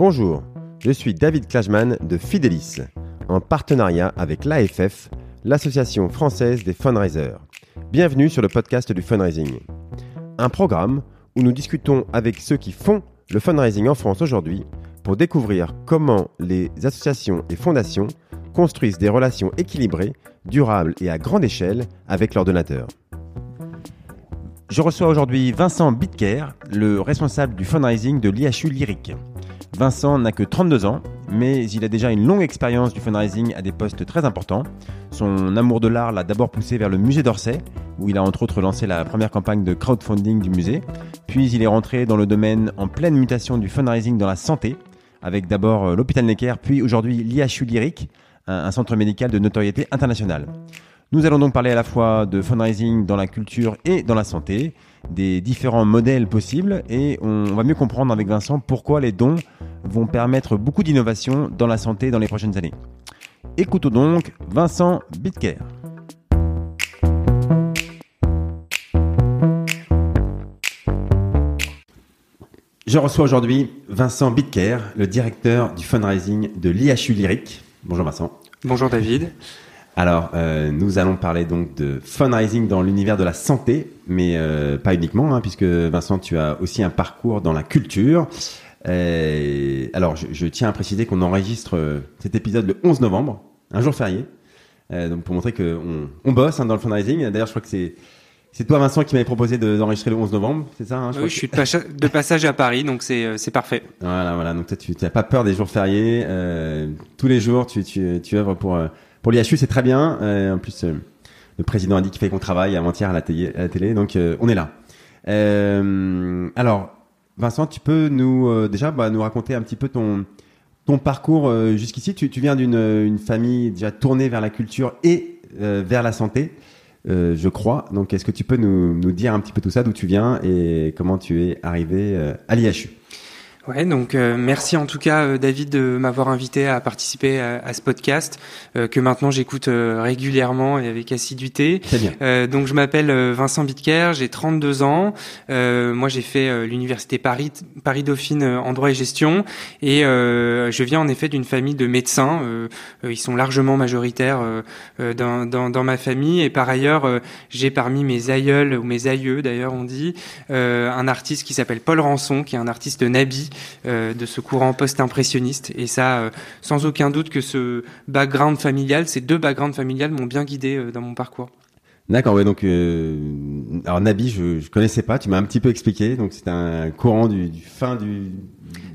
Bonjour, je suis David Klajman de Fidelis, en partenariat avec l'AFF, l'Association française des fundraisers. Bienvenue sur le podcast du fundraising. Un programme où nous discutons avec ceux qui font le fundraising en France aujourd'hui pour découvrir comment les associations et fondations construisent des relations équilibrées, durables et à grande échelle avec leurs donateurs. Je reçois aujourd'hui Vincent Bitker, le responsable du fundraising de l'IHU Lyrique. Vincent n'a que 32 ans, mais il a déjà une longue expérience du fundraising à des postes très importants. Son amour de l'art l'a d'abord poussé vers le musée d'Orsay, où il a entre autres lancé la première campagne de crowdfunding du musée. Puis il est rentré dans le domaine en pleine mutation du fundraising dans la santé, avec d'abord euh, l'hôpital Necker, puis aujourd'hui l'IHU Lyrique, un centre médical de notoriété internationale. Nous allons donc parler à la fois de fundraising dans la culture et dans la santé, des différents modèles possibles, et on va mieux comprendre avec Vincent pourquoi les dons vont permettre beaucoup d'innovation dans la santé dans les prochaines années. Écoutons donc Vincent Bitker. Je reçois aujourd'hui Vincent Bitker, le directeur du fundraising de l'IHU Lyrique. Bonjour Vincent. Bonjour David. Alors, euh, nous allons parler donc de fundraising dans l'univers de la santé, mais euh, pas uniquement, hein, puisque Vincent, tu as aussi un parcours dans la culture. Euh, alors, je, tiens à préciser qu'on enregistre cet épisode le 11 novembre, un jour férié, donc pour montrer qu'on on bosse hein, dans le fundraising. D'ailleurs, je crois que c'est c'est toi, Vincent, qui m'avait proposé d'enregistrer le 11 novembre, c'est ça hein, je Oui, je suis de, passage à Paris, donc c'est parfait. Voilà, voilà. Donc toi, tu n'as pas peur des jours fériés. tous les jours, tu, tu, tu œuvres pour pour l'IHU, c'est très bien. Euh, en plus, euh, le président a dit qu'il fallait qu'on travaille avant-hier à, la télé, donc euh, on est là. alors, Vincent, tu peux nous déjà bah, nous raconter un petit peu ton ton parcours jusqu'ici. Tu, viens d'une famille déjà tournée vers la culture et vers la santé. je crois. Donc, est-ce que tu peux nous, nous, dire un petit peu tout ça, d'où tu viens et comment tu es arrivé à l'IHU Ouais, donc euh, merci en tout cas euh, David de m'avoir invité à participer à, ce podcast euh, que maintenant j'écoute régulièrement et avec assiduité. Très bien. donc je m'appelle Vincent Bitker, j'ai 32 ans. moi j'ai fait l'université Paris Paris Dauphine en droit et gestion et je viens en effet d'une famille de médecins. ils sont largement majoritaires dans, dans, dans, ma famille et par ailleurs j'ai parmi mes aïeuls ou mes aïeux d'ailleurs on dit un artiste qui s'appelle Paul Rançon qui est un artiste nabi euh, de ce courant post-impressionniste. Et ça, euh, sans aucun doute que ce background familial, ces deux backgrounds familiales m'ont bien guidé euh, dans mon parcours. D'accord, ouais, donc alors Nabi, je, je connaissais pas, tu m'as un petit peu expliqué, donc c'est un courant du fin du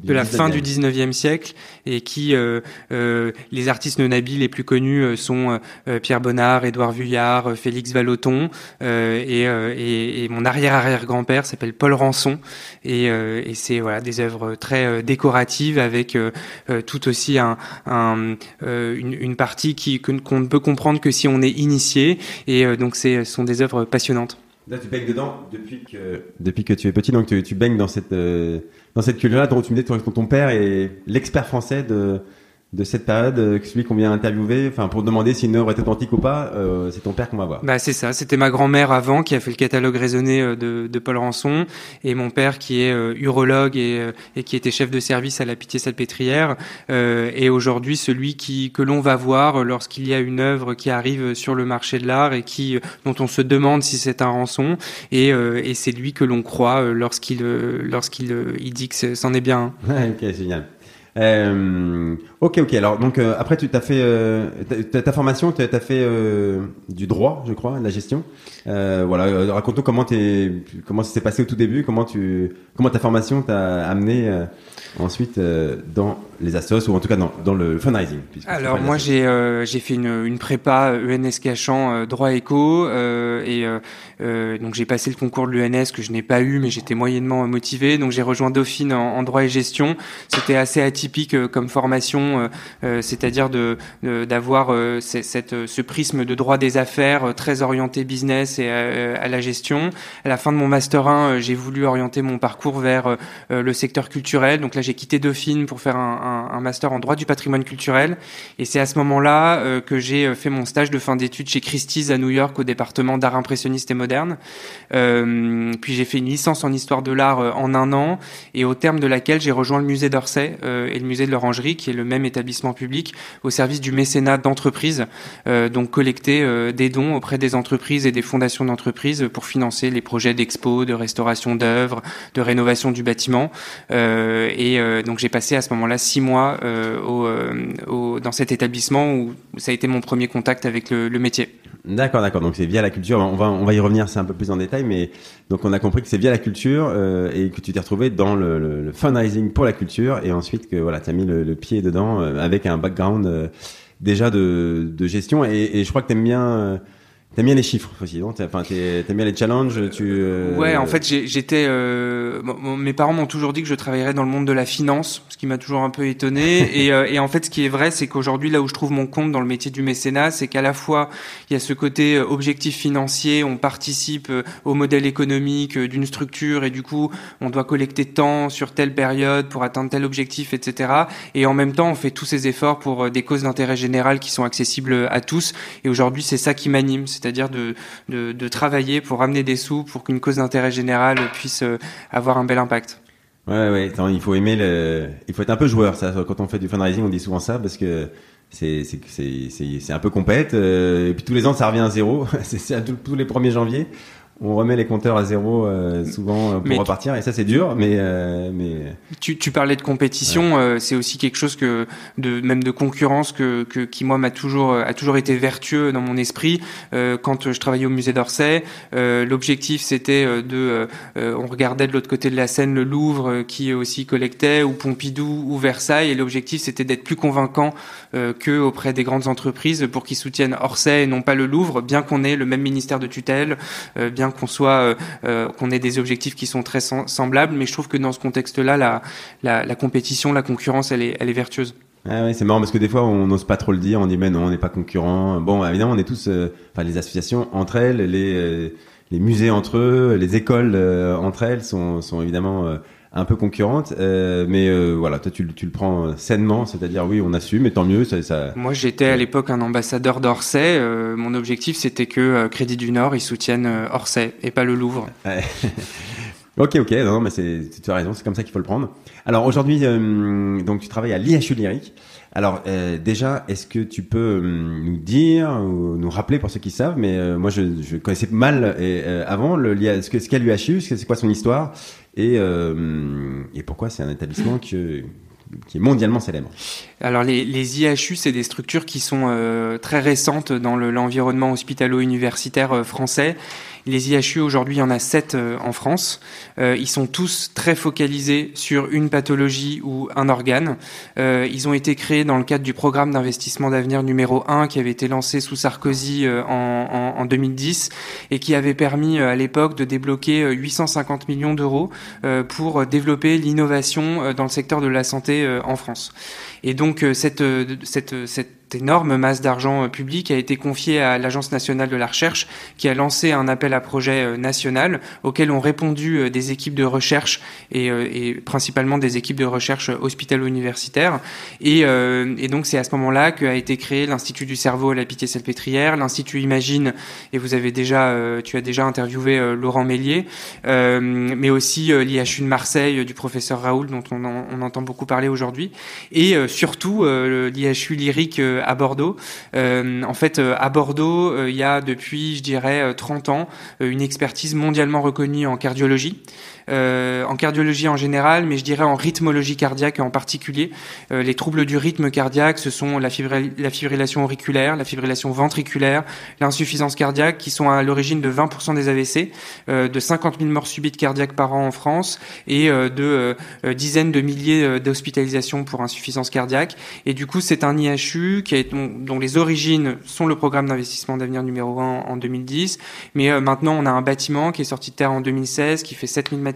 de la fin du 19e siècle et qui euh, euh, les artistes nonabis les plus connus euh, sont Pierre Bonnard, Édouard Vuillard, Félix Vallotton et, et, mon arrière-arrière-grand-père s'appelle Paul Rançon et, c'est voilà des œuvres très décoratives avec tout aussi un, un une, partie qui qu'on ne peut comprendre que si on est initié et donc c'est sont des œuvres passionnantes. Là, tu baignes dedans depuis que depuis que tu es petit, donc tu, tu baignes dans cette dans cette culture-là, dont tu me que ton père est l'expert français de, de cette période, euh, celui qu'on vient interviewer, enfin pour demander si une œuvre est authentique ou pas, euh, c'est ton père qu'on va voir. Bah c'est ça, c'était ma grand-mère avant qui a fait le catalogue raisonné euh, de, de Paul Rançon et mon père qui est urologue et, et qui était chef de service à la Pitié-Salpêtrière euh, et aujourd'hui celui qui que l'on va voir lorsqu'il y a une œuvre qui arrive sur le marché de l'art et qui dont on se demande si c'est un rançon et, et c'est lui que l'on croit lorsqu'il lorsqu'il il dit que c'en est bien. ok, génial. Euh, ok, ok. Alors, donc, euh, après, tu as fait euh, ta, formation, tu as, fait euh, du droit, je crois, de la gestion. voilà, raconte-nous comment, comment ça s'est passé au tout début, comment, tu, comment ta formation t'a amené ensuite dans les assos ou en tout cas dans, dans le fundraising Alors moi j'ai euh, j'ai fait une, une prépa ENS Cachan euh, droit éco euh, et euh, donc j'ai passé le concours de l'ENS que je n'ai pas eu mais j'étais moyennement motivé. Donc j'ai rejoint Dauphine en, en, droit et gestion. C'était assez atypique comme formation c'est-à-dire de d'avoir cette ce prisme de droit des affaires très orienté business et à, la gestion. À la fin de mon master 1 j'ai voulu orienter mon parcours vers le secteur culturel. Donc là j'ai quitté Dauphine pour faire un un, master en droit du patrimoine culturel. Et c'est à ce moment-là que j'ai fait mon stage de fin d'études chez Christie's à New York au département d'art impressionniste et moderne. puis j'ai fait une licence en histoire de l'art en un an et au terme de laquelle j'ai rejoint le musée d'Orsay et le musée de l'Orangerie, qui est le même établissement public, au service du mécénat d'entreprise, donc collecter des dons auprès des entreprises et des fondations d'entreprises pour financer les projets d'expo, de restauration d'œuvres, de rénovation du bâtiment. Euh, et euh, donc j'ai passé à ce moment-là six mois euh, au, dans cet établissement où ça a été mon premier contact avec le, métier. D'accord, d'accord. Donc c'est via la culture. On va, on va y revenir, c'est un peu plus en détail, mais donc on a compris que c'est via la culture et que tu t'es retrouvé dans le, fundraising pour la culture et ensuite que voilà, tu as mis le, pied dedans avec un background déjà de, de gestion et, et, je crois que tu aimes bien T'aimes bien les chiffres aussi, non Enfin, t'aimes bien les challenges, tu. Euh, ouais, en fait, j'étais. Euh... mes parents m'ont toujours dit que je travaillerais dans le monde de la finance, ce qui m'a toujours un peu étonné. et, euh, et, en fait, ce qui est vrai, c'est qu'aujourd'hui, là où je trouve mon compte dans le métier du mécénat, c'est qu'à la fois il y a ce côté euh, objectif financier, on participe au modèle économique d'une structure et du coup, on doit collecter tant sur telle période pour atteindre tel objectif, etc. Et en même temps, on fait tous ces efforts pour des causes d'intérêt général qui sont accessibles à tous. Et aujourd'hui, c'est ça qui m'anime c'est-à-dire de, de, travailler pour amener des sous pour qu'une cause d'intérêt général puisse euh, avoir un bel impact. Ouais, ouais, il faut aimer il faut être un peu joueur, ça. Quand on fait du fundraising, on dit souvent ça parce que c'est, c'est, c'est, c'est un peu compète, euh, et puis tous les ans, ça revient à zéro. c'est tous les 1er janvier on remet les compteurs à zéro euh, souvent euh, pour repartir et ça c'est dur mais euh, mais tu, tu parlais de compétition c'est aussi quelque chose que de même de concurrence que, que qui moi m'a toujours a toujours été vertueux dans mon esprit. Quand je travaillais au musée d'Orsay l'objectif c'était de on regardait de l'autre côté de la Seine le Louvre qui aussi collectait ou Pompidou ou Versailles et l'objectif c'était d'être plus convaincant que auprès des grandes entreprises pour qu'ils soutiennent Orsay et non pas le Louvre bien qu'on ait le même ministère de tutelle bien qu'on soit euh, euh, qu'on ait des objectifs qui sont très semblables, mais je trouve que dans ce contexte-là, la, la, compétition, la concurrence, elle est, elle est vertueuse. Ah c'est marrant parce que des fois on n'ose pas trop le dire, on dit mais non, on n'est pas concurrent. Bon, évidemment, on est tous, euh, enfin les associations entre elles, les les musées entre eux, les écoles entre elles sont, sont évidemment un peu concurrente, euh, mais euh, voilà, toi tu, tu, le prends sainement, c'est-à-dire oui, on assume, et tant mieux. Ça, ça... Moi, j'étais à l'époque un ambassadeur d'Orsay. Euh, mon objectif, c'était que Crédit du Nord, ils soutiennent Orsay et pas le Louvre. ok, ok, non, mais c'est, tu as raison, c'est comme ça qu'il faut le prendre. Alors aujourd'hui, donc tu travailles à l'IHU Lyrique. Alors déjà, est-ce que tu peux nous dire ou nous rappeler pour ceux qui savent, mais moi je, je connaissais mal et, avant le ce, que, ce qu'est l'IHU, c'est quoi son histoire et, euh, et pourquoi c'est un établissement qui, qui est mondialement célèbre Alors les, les IHU, c'est des structures qui sont euh, très récentes dans l'environnement hospitalo-universitaire euh, français les IHU, aujourd'hui, il y en a sept euh, en France. Euh, ils sont tous très focalisés sur une pathologie ou un organe. Euh, ils ont été créés dans le cadre du programme d'investissement d'avenir numéro 1 qui avait été lancé sous Sarkozy en, en, en 2010 et qui avait permis à l'époque de débloquer 850 millions d'euros pour développer l'innovation dans le secteur de la santé en France. Et donc cette, cette, cette énorme masse d'argent euh, public a été confiée à l'Agence nationale de la recherche qui a lancé un appel à projet euh, national auquel ont répondu euh, des équipes de recherche et, et principalement des équipes de recherche hospitalo-universitaires. Et, et, donc c'est à ce moment-là qu'a été créé l'Institut du cerveau à la Pitié-Salpêtrière, l'Institut Imagine, et vous avez déjà, tu as déjà interviewé Laurent Mélier, mais aussi l'IHU de Marseille du professeur Raoul dont on, on entend beaucoup parler aujourd'hui, et surtout l'IHU lyrique à Bordeaux. Euh, en fait, euh, à Bordeaux, euh, il y a depuis, je dirais, 30 ans, une expertise mondialement reconnue en cardiologie. Euh, en cardiologie en général, mais je dirais en rythmologie cardiaque en particulier. Euh, les troubles du rythme cardiaque, ce sont la, la fibrillation auriculaire, la fibrillation ventriculaire, l'insuffisance cardiaque, qui sont à l'origine de 20% des AVC, euh, de 50 000 morts subites cardiaques par an en France et de dizaines de milliers d'hospitalisations pour insuffisance cardiaque. Et du coup, c'est un IHU qui est, dont, les origines sont le programme d'investissement d'avenir numéro 1 en 2010. Mais maintenant, on a un bâtiment qui est sorti de terre en 2016, qui fait 7000 mètres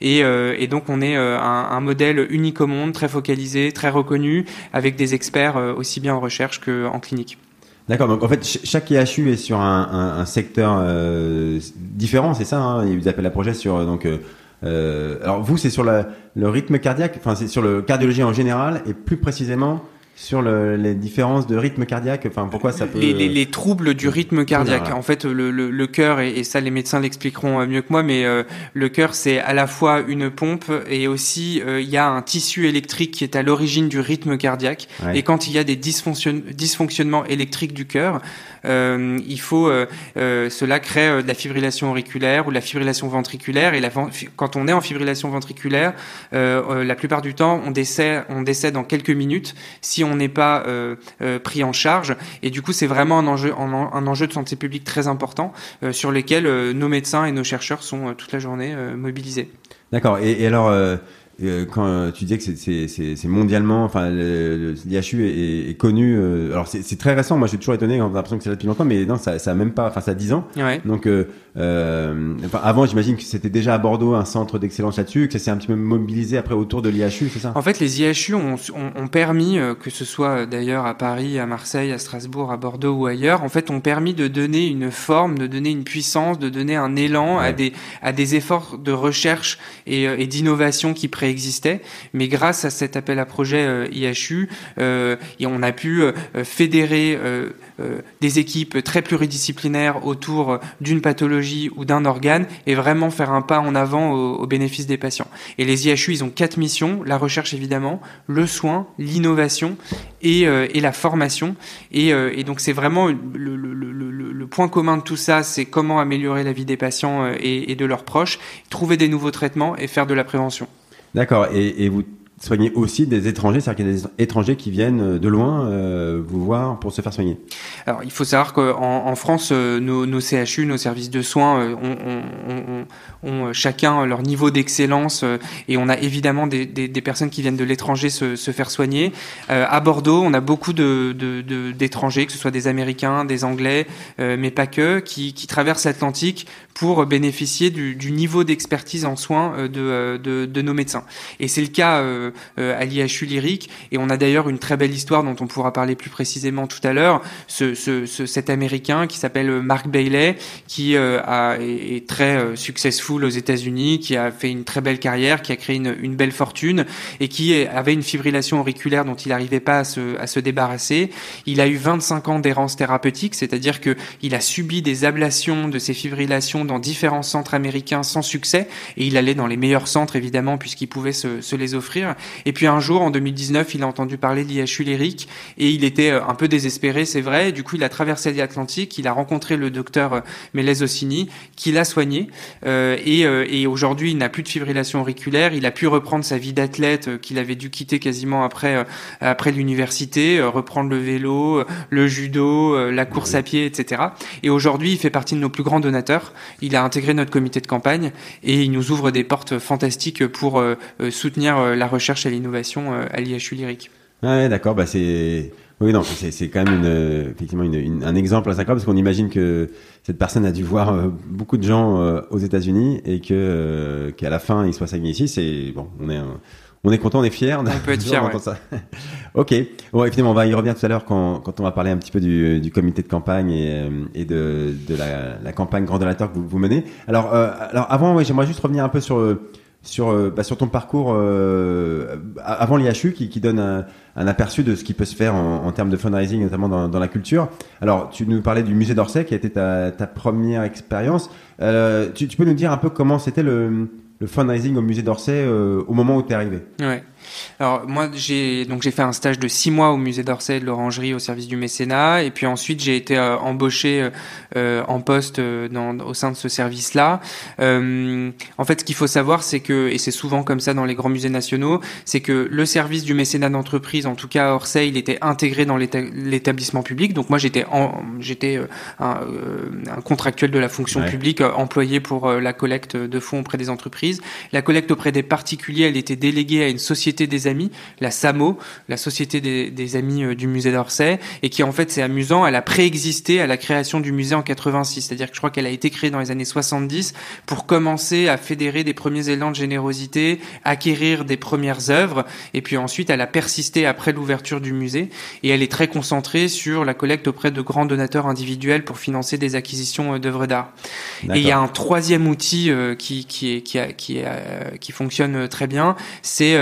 Et, euh, et donc on est euh, un, modèle unique au monde, très focalisé, très reconnu, avec des experts euh, aussi bien en recherche qu'en clinique. D'accord, donc en fait chaque IHU est sur un secteur différent, c'est ça hein? Ils appellent à projet sur donc alors vous, c'est sur le rythme cardiaque, enfin c'est sur le cardiologie en général et plus précisément sur le, les différences de rythme cardiaque Enfin, pourquoi ça peut les, les, les troubles du rythme cardiaque. En fait, le, le, le cœur et, et, ça, les médecins l'expliqueront euh, mieux que moi, mais euh, le cœur, c'est à la fois une pompe et aussi euh, il y a un tissu électrique qui est à l'origine du rythme cardiaque. Et quand il y a des dysfonctionn dysfonctionnements électriques du cœur, il faut cela crée de la fibrillation auriculaire ou de la fibrillation ventriculaire. Et la, quand on est en fibrillation ventriculaire, la plupart du temps, on décède, on décède en quelques minutes. Si on n'est pas euh, euh, pris en charge. Et du coup, c'est vraiment un enjeu, un, enjeu de santé publique très important euh, sur lesquels nos médecins et nos chercheurs sont toute la journée mobilisés. D'accord. Et, alors, quand tu disais que c'est mondialement, enfin, l'IHU est, est, connu. Euh, alors c'est très récent. Moi, j'ai toujours étonné. On a l'impression que c'est là depuis longtemps, mais non, ça, ça a même pas. Enfin, ça a 10 ans. Ouais. Donc, enfin, avant, j'imagine que c'était déjà à Bordeaux un centre d'excellence là-dessus, que ça s'est un petit peu mobilisé après autour de l'IHU, c'est ça? En fait, les IHU ont, ont, ont permis, que ce soit d'ailleurs à Paris, à Marseille, à Strasbourg, à Bordeaux ou ailleurs, en fait, ont permis de donner une forme, de donner une puissance, de donner un élan à des à des efforts de recherche et, et d'innovation qui préexistent existait, mais grâce à cet appel à projet euh, IHU, euh, et on a pu euh, fédérer des équipes très pluridisciplinaires autour d'une pathologie ou d'un organe et vraiment faire un pas en avant au, bénéfice des patients. Et les IHU, ils ont quatre missions la recherche évidemment, le soin, l'innovation et, et, la formation. Et, donc c'est vraiment le, point commun de tout ça, c'est comment améliorer la vie des patients et, de leurs proches, trouver des nouveaux traitements et faire de la prévention. D'accord. Et vous soigner aussi des étrangers, c'est-à-dire qu'il y a des étrangers qui viennent de loin euh, vous voir pour se faire soigner. Alors il faut savoir qu'en en France, euh, nos, CHU, nos services de soins, euh, ont, chacun leur niveau d'excellence et on a évidemment des, personnes qui viennent de l'étranger se, faire soigner. à Bordeaux, on a beaucoup d'étrangers, que ce soit des Américains, des Anglais, mais pas que, qui, traversent l'Atlantique pour bénéficier du, niveau d'expertise en soins de, nos médecins. Et c'est le cas euh, à l'IHU lyrique. Et on a d'ailleurs une très belle histoire dont on pourra parler plus précisément tout à l'heure. Ce, ce, cet Américain qui s'appelle Mark Bailey, qui euh, a, est, très euh, successful aux États-Unis, qui a fait une très belle carrière, qui a créé une, une belle fortune et qui avait une fibrillation auriculaire dont il n'arrivait pas à se, à se débarrasser. Il a eu 25 ans d'errance thérapeutique, c'est-à-dire que il a subi des ablations de ses fibrillations dans différents centres américains sans succès et il allait dans les meilleurs centres évidemment puisqu'il pouvait se, se les offrir et puis un jour, en 2019, il a entendu parler de l'IHU lyrique et il était euh, un peu désespéré, c'est vrai. du coup, il a traversé l'Atlantique, il a rencontré le docteur euh, Mélez Ossini, qui l'a soigné. Euh, et, et aujourd'hui, il n'a plus de fibrillation auriculaire. Il a pu reprendre sa vie d'athlète qu'il avait dû quitter quasiment après après l'université, reprendre le vélo, le judo, la course à pied, etc. Et aujourd'hui, il fait partie de nos plus grands donateurs. Il a intégré notre comité de campagne et il nous ouvre des portes fantastiques pour soutenir la recherche à l'innovation euh, à l'IHU lyrique. Ouais, d'accord. Bah c'est oui, non, c'est quand même une, effectivement une, un exemple assez incroyable parce qu'on imagine que cette personne a dû voir euh, beaucoup de gens euh, aux États-Unis et que qu'à la fin il soit signé ici. C'est bon, on est on est content, on est fier. On peut être fier. Ouais. Ça. ok. Bon, effectivement, on va y revenir tout à l'heure quand, quand on va parler un petit peu du, du comité de campagne et, et de, de la, la campagne Grand Donateur que vous, vous menez. Alors, alors avant, j'aimerais juste revenir un peu sur sur, euh, bah, sur ton parcours euh, avant l'IHU qui, qui donne un, un, aperçu de ce qui peut se faire en, en termes de fundraising, notamment dans, dans, la culture. Alors, tu nous parlais du musée d'Orsay qui a été ta, ta première expérience. Euh, tu, tu, peux nous dire un peu comment c'était le, le fundraising au musée d'Orsay euh, au moment où tu es arrivé? Ouais. Alors moi j'ai donc j'ai fait un stage de six mois au musée d'Orsay de l'Orangerie au service du mécénat et puis ensuite j'ai été euh, embauché euh, en poste euh, dans, au sein de ce service-là. Euh, en fait ce qu'il faut savoir c'est que et c'est souvent comme ça dans les grands musées nationaux, c'est que le service du mécénat d'entreprise en tout cas à Orsay il était intégré dans l'établissement public. Donc moi j'étais j'étais un, un, contractuel de la fonction publique employé pour la collecte de fonds auprès des entreprises. La collecte auprès des particuliers elle était déléguée à une société des Amis, la SAMO, la Société des, Amis euh, du musée d'Orsay, et qui en fait c'est amusant, elle a préexisté à la création du musée en 86, c'est-à-dire que je crois qu'elle a été créée dans les années 70 pour commencer à fédérer des premiers élans de générosité, acquérir des premières œuvres, et puis ensuite elle a persisté après l'ouverture du musée. Et elle est très concentrée sur la collecte auprès de grands donateurs individuels pour financer des acquisitions d'œuvres d'art. Et il y a un troisième outil qui, qui, est, qui, qui, qui fonctionne très bien, c'est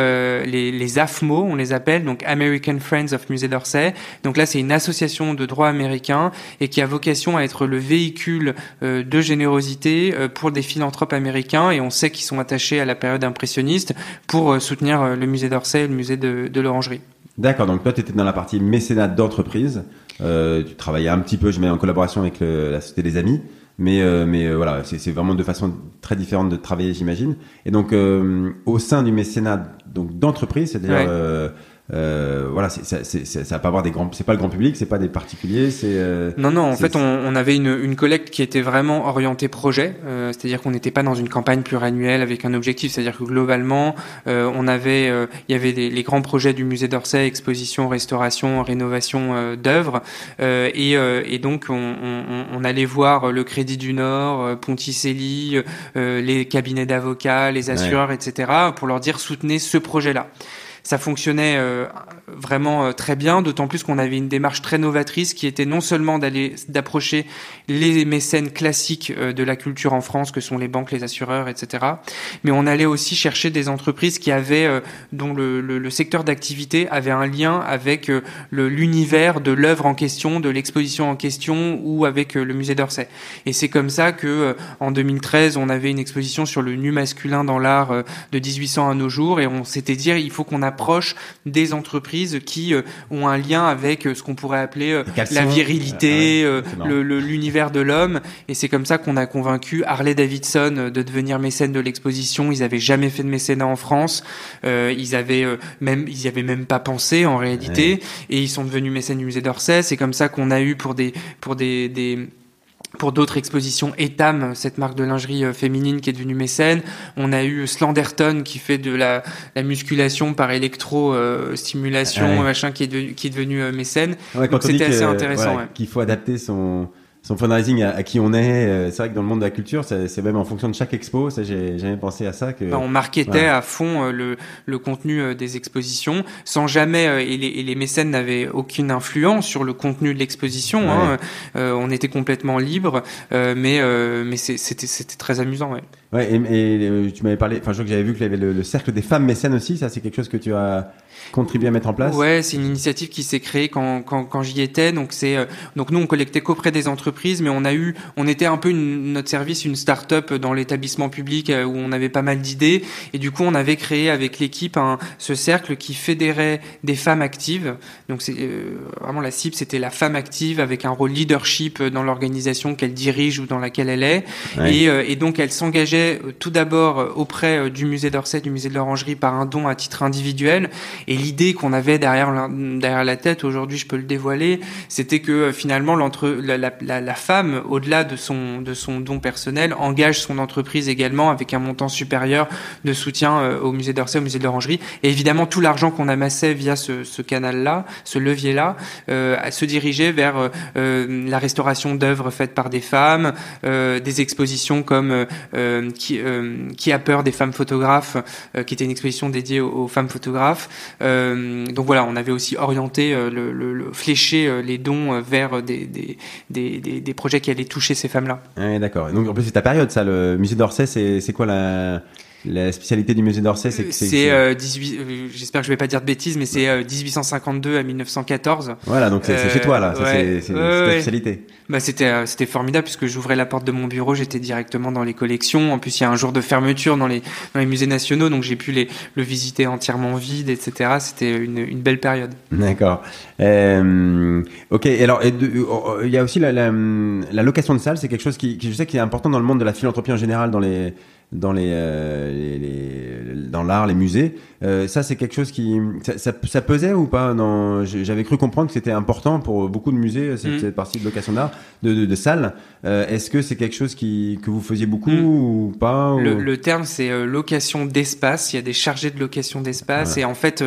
les, AFMO, on les appelle, donc American Friends of Musée d'Orsay. Donc là, c'est une association de droit américain et qui a vocation à être le véhicule de générosité pour des philanthropes américains. Et on sait qu'ils sont attachés à la période impressionniste pour euh, soutenir euh, le musée d'Orsay et le musée de, l'Orangerie. D'accord, donc toi tu étais dans la partie mécénat d'entreprise, euh, tu travaillais un petit peu, je mets en collaboration avec la Société des Amis, mais, mais voilà, c'est vraiment de façon très différente de travailler j'imagine. Et donc au sein du mécénat d'entreprise, c'est-à-dire euh, voilà, c'est, c'est, ça va pas avoir des grands, c'est pas le grand public, c'est pas des particuliers, c'est. Euh, non, non. En fait, on, on, avait une, une collecte qui était vraiment orientée projet, euh, c'est-à-dire qu'on n'était pas dans une campagne pluriannuelle avec un objectif, c'est-à-dire que globalement, euh, on avait, euh, il y avait des, les grands projets du musée d'Orsay, exposition, restauration, rénovation d'œuvres, et, et donc on, on, on, allait voir le Crédit du Nord, Ponticelli, les cabinets d'avocats, les assureurs, etc., pour leur dire soutenez ce projet-là ça fonctionnait euh, vraiment euh, très bien, d'autant plus qu'on avait une démarche très novatrice qui était non seulement d'aller d'approcher les mécènes classiques euh, de la culture en France, que sont les banques, les assureurs, etc. Mais on allait aussi chercher des entreprises qui avaient, dont le, le, le secteur d'activité avait un lien avec l'univers de l'œuvre en question, de l'exposition en question, ou avec le musée d'Orsay. Et c'est comme ça que en 2013, on avait une exposition sur le nu masculin dans l'art de 1800 à nos jours, et on s'était dit il faut qu'on approche des entreprises qui euh, ont un lien avec euh, ce qu'on pourrait appeler euh, la virilité, ah l'univers de l'homme. Et c'est comme ça qu'on a convaincu Harley Davidson de devenir mécène de l'exposition. Ils avaient jamais fait de mécénat en France. ils avaient même, ils y avaient même pas pensé en réalité. Et ils sont devenus mécènes du musée d'Orsay. C'est comme ça qu'on a eu pour des, pour des, des pour d'autres expositions, Etam, cette marque de lingerie euh, féminine qui est devenue mécène. On a eu Slenderton qui fait de la, la musculation par électro-stimulation, euh, machin, qui est, de, qui est devenu euh, mécène. Donc c'était assez intéressant. Qu'il faut adapter son, son fundraising à, qui on est. Euh, c'est vrai que dans le monde de la culture, c'est même en fonction de chaque expo. Ça, j'ai jamais pensé à ça. Que on marketait à fond euh, le, le contenu euh, des expositions, sans jamais et les, et les mécènes n'avaient aucune influence sur le contenu de l'exposition. Hein. on était complètement libre, mais mais c'était c'était très amusant. Ouais. Ouais. Et, tu m'avais parlé. Enfin, je crois que j'avais vu qu'il y avait le, le, cercle des femmes mécènes aussi. Ça, c'est quelque chose que tu as contribué à mettre en place. Ouais, c'est une initiative qui s'est créée quand quand, quand j'y étais. Donc c'est donc nous on collectait qu'auprès des entreprises mais on a eu, on était un peu notre service, une start-up dans l'établissement public euh, où on avait pas mal d'idées, et du coup on avait créé avec l'équipe un, ce cercle qui fédérait des femmes actives. Donc c'est euh, vraiment la cible, c'était la femme active avec un rôle leadership dans l'organisation qu'elle dirige ou dans laquelle elle est, et, euh, et, donc elle s'engageait tout d'abord auprès du musée d'Orsay, du musée de l'Orangerie par un don à titre individuel, et l'idée qu'on avait derrière la, tête, aujourd'hui je peux le dévoiler, c'était que finalement l'entre la, femme, au-delà de son, don personnel, engage son entreprise également avec un montant supérieur de soutien euh, au musée d'Orsay, au musée de l'Orangerie. Et évidemment, tout l'argent qu'on amassait via ce, canal-là, ce levier-là, euh, se dirigeait vers euh, la restauration d'œuvres faites par des femmes, euh, des expositions comme qui, a peur des femmes photographes, qui était une exposition dédiée aux, femmes photographes. Donc voilà, on avait aussi orienté, le fléché les dons vers des, projets qui allaient toucher ces femmes-là. D'accord. Donc en plus c'est ta période, ça. Le musée d'Orsay, c'est quoi la la spécialité du musée d'Orsay, c'est que c'est. Euh, 18. Euh, j'espère que je vais pas dire de bêtises, mais c'est 1852 euh, à 1914. Voilà, donc c'est chez toi là. c'est ta spécialité. Bah c'était c'était formidable puisque j'ouvrais la porte de mon bureau, j'étais directement dans les collections. En plus, il y a un jour de fermeture dans les dans les musées nationaux, donc j'ai pu les le visiter entièrement vide, etc. C'était une, une belle période. D'accord. Ok. Alors, il y a aussi la, la, la location de salles, c'est quelque chose qui, qui je sais qui est important dans le monde de la philanthropie en général, dans les dans les, euh, l'art, les musées. Euh, ça, c'est quelque chose qui ça, ça, ça pesait ou pas Non, j'avais cru comprendre que c'était important pour beaucoup de musées cette, mm. partie de location d'art, de, de, de salles. Euh, Est-ce que c'est quelque chose qui que vous faisiez beaucoup mm. ou pas le, le, terme c'est euh, location d'espace. Il y a des chargés de location d'espace et en fait,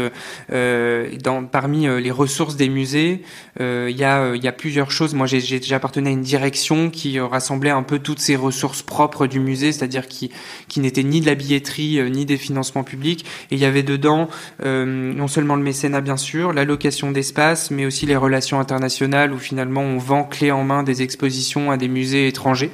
euh, dans parmi les ressources des musées, il y a il y a plusieurs choses. Moi, j'ai appartenu à une direction qui rassemblait un peu toutes ces ressources propres du musée, c'est-à-dire qui qui n'était ni de la billetterie ni des financements publics. Et il y avait dedans non seulement le mécénat bien sûr, l'allocation d'espace, mais aussi les relations internationales où finalement on vend clé en main des expositions à des musées étrangers.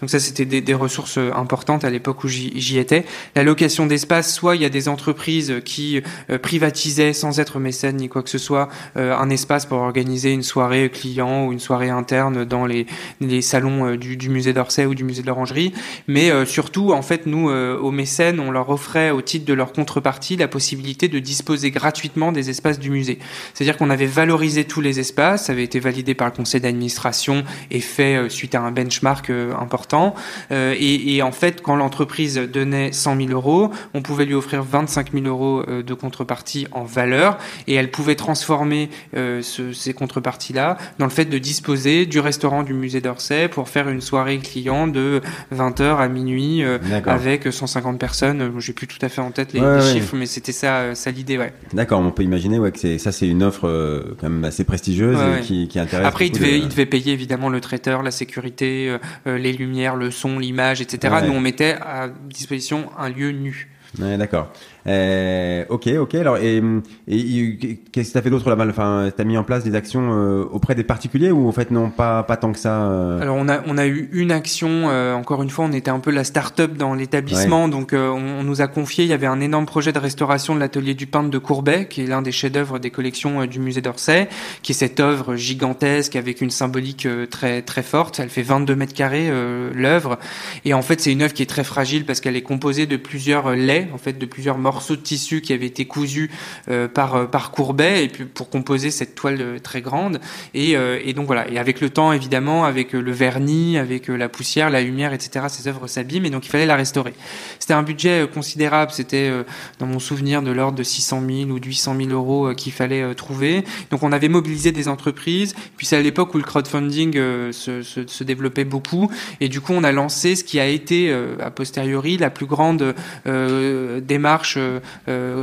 Donc ça c'était des, ressources importantes à l'époque où j'y étais. L'allocation d'espace, soit il y a des entreprises qui privatisaient sans être mécènes ni quoi que ce soit un espace pour organiser une soirée client ou une soirée interne dans les, les salons euh, du, du musée d'Orsay ou du musée de l'Orangerie. Mais euh, surtout, en fait, nous, euh, aux mécènes, on leur offrait au titre de leur contrepartie la possibilité de disposer gratuitement des espaces du musée. C'est-à-dire qu'on avait valorisé tous les espaces, ça avait été validé par le conseil d'administration et fait suite à un benchmark important. Et, et, en fait, quand l'entreprise donnait 100 000 euros, on pouvait lui offrir 25 000 euros de contrepartie en valeur et elle pouvait transformer ce, ces contreparties-là dans le fait de disposer du restaurant du musée d'Orsay pour faire une soirée client de 20h à minuit euh, avec 150 personnes. J'ai plus tout à fait en tête les, chiffres, mais c'était ça, euh, ça l'idée, ouais. D'accord, on peut imaginer ouais, que c'est, ça c'est une offre euh, quand même assez prestigieuse qui, qui, intéresse. Après, il devait, il devait payer évidemment le traiteur, la sécurité, les lumières, le son, l'image, etc. Nous, on mettait à disposition un lieu nu. Ouais, d'accord. Euh, ok, ok. Alors, et, et, qu'est-ce que tu as fait d'autre là-bas Enfin, tu as mis en place des actions euh, auprès des particuliers ou en fait non, pas pas tant que ça euh? Alors, on a on a eu une action. Euh, encore une fois, on était un peu la start-up dans l'établissement, donc on, nous a confié. Il y avait un énorme projet de restauration de l'atelier du peintre de Courbet, qui est l'un des chefs-d'œuvre des collections du musée d'Orsay, qui est cette œuvre gigantesque avec une symbolique très très forte. Elle fait 22 mètres carrés l'œuvre, et en fait, c'est une œuvre qui est très fragile parce qu'elle est composée de plusieurs laits, en fait, de plusieurs morceaux morceaux de tissu qui avait été cousu euh, par euh, par Courbet et puis pour composer cette toile euh, très grande. Et, et donc voilà. Et avec le temps évidemment avec le vernis avec la poussière la lumière etc ces œuvres s'abîment et donc il fallait la restaurer. C'était un budget considérable. C'était dans mon souvenir de l'ordre de 600 000 ou de 800 000 euros qu'il fallait trouver. Donc on avait mobilisé des entreprises. Puis c'est à l'époque où le crowdfunding se, se, développait beaucoup. Et du coup on a lancé ce qui a été a posteriori la plus grande démarche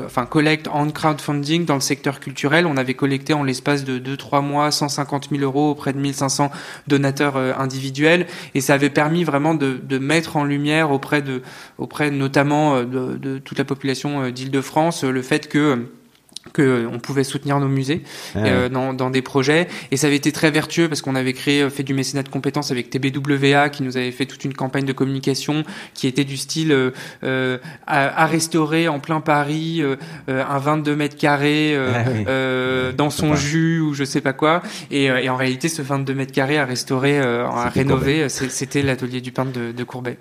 enfin collecte en crowdfunding dans le secteur culturel. On avait collecté en l'espace de 2-3 mois 150 000 euros auprès de 1500 donateurs euh, individuels et ça avait permis vraiment de, mettre en lumière auprès de, auprès notamment de, de toute la population d'Île-de-France le fait que qu'on pouvait soutenir nos musées ah euh, dans, dans, des projets. Et ça avait été très vertueux parce qu'on avait créé euh, fait du mécénat de compétences avec TBWA qui nous avait fait toute une campagne de communication qui était du style euh, euh à, à, restaurer en plein Paris euh, un 22 mètres carrés ah dans son jus ou je sais pas quoi. Et, et, en réalité ce 22 mètres carrés à restaurer à rénover c'était l'atelier du peintre de, de Courbet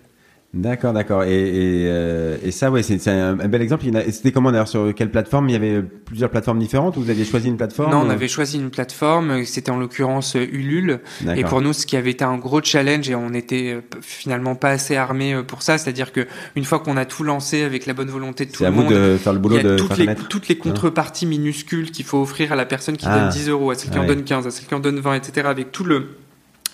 D'accord, d'accord. Et, et, euh, et, ça, ouais, c'est un, un, bel exemple. C'était comment d'ailleurs Sur quelle plateforme? Il y avait plusieurs plateformes différentes ou vous aviez choisi une plateforme? Non, on avait choisi une plateforme. C'était en l'occurrence euh, Ulule. Et pour nous, ce qui avait été un gros challenge, et on était euh, finalement pas assez armés pour ça, c'est-à-dire que une fois qu'on a tout lancé avec la bonne volonté de tout le monde, de faire le boulot il y a toutes, les, toutes les contreparties minuscules qu'il faut offrir à la personne qui ah. donne 10 euros, à celle qui en donne 15, à celle qui en donne 20, etc. Avec tout le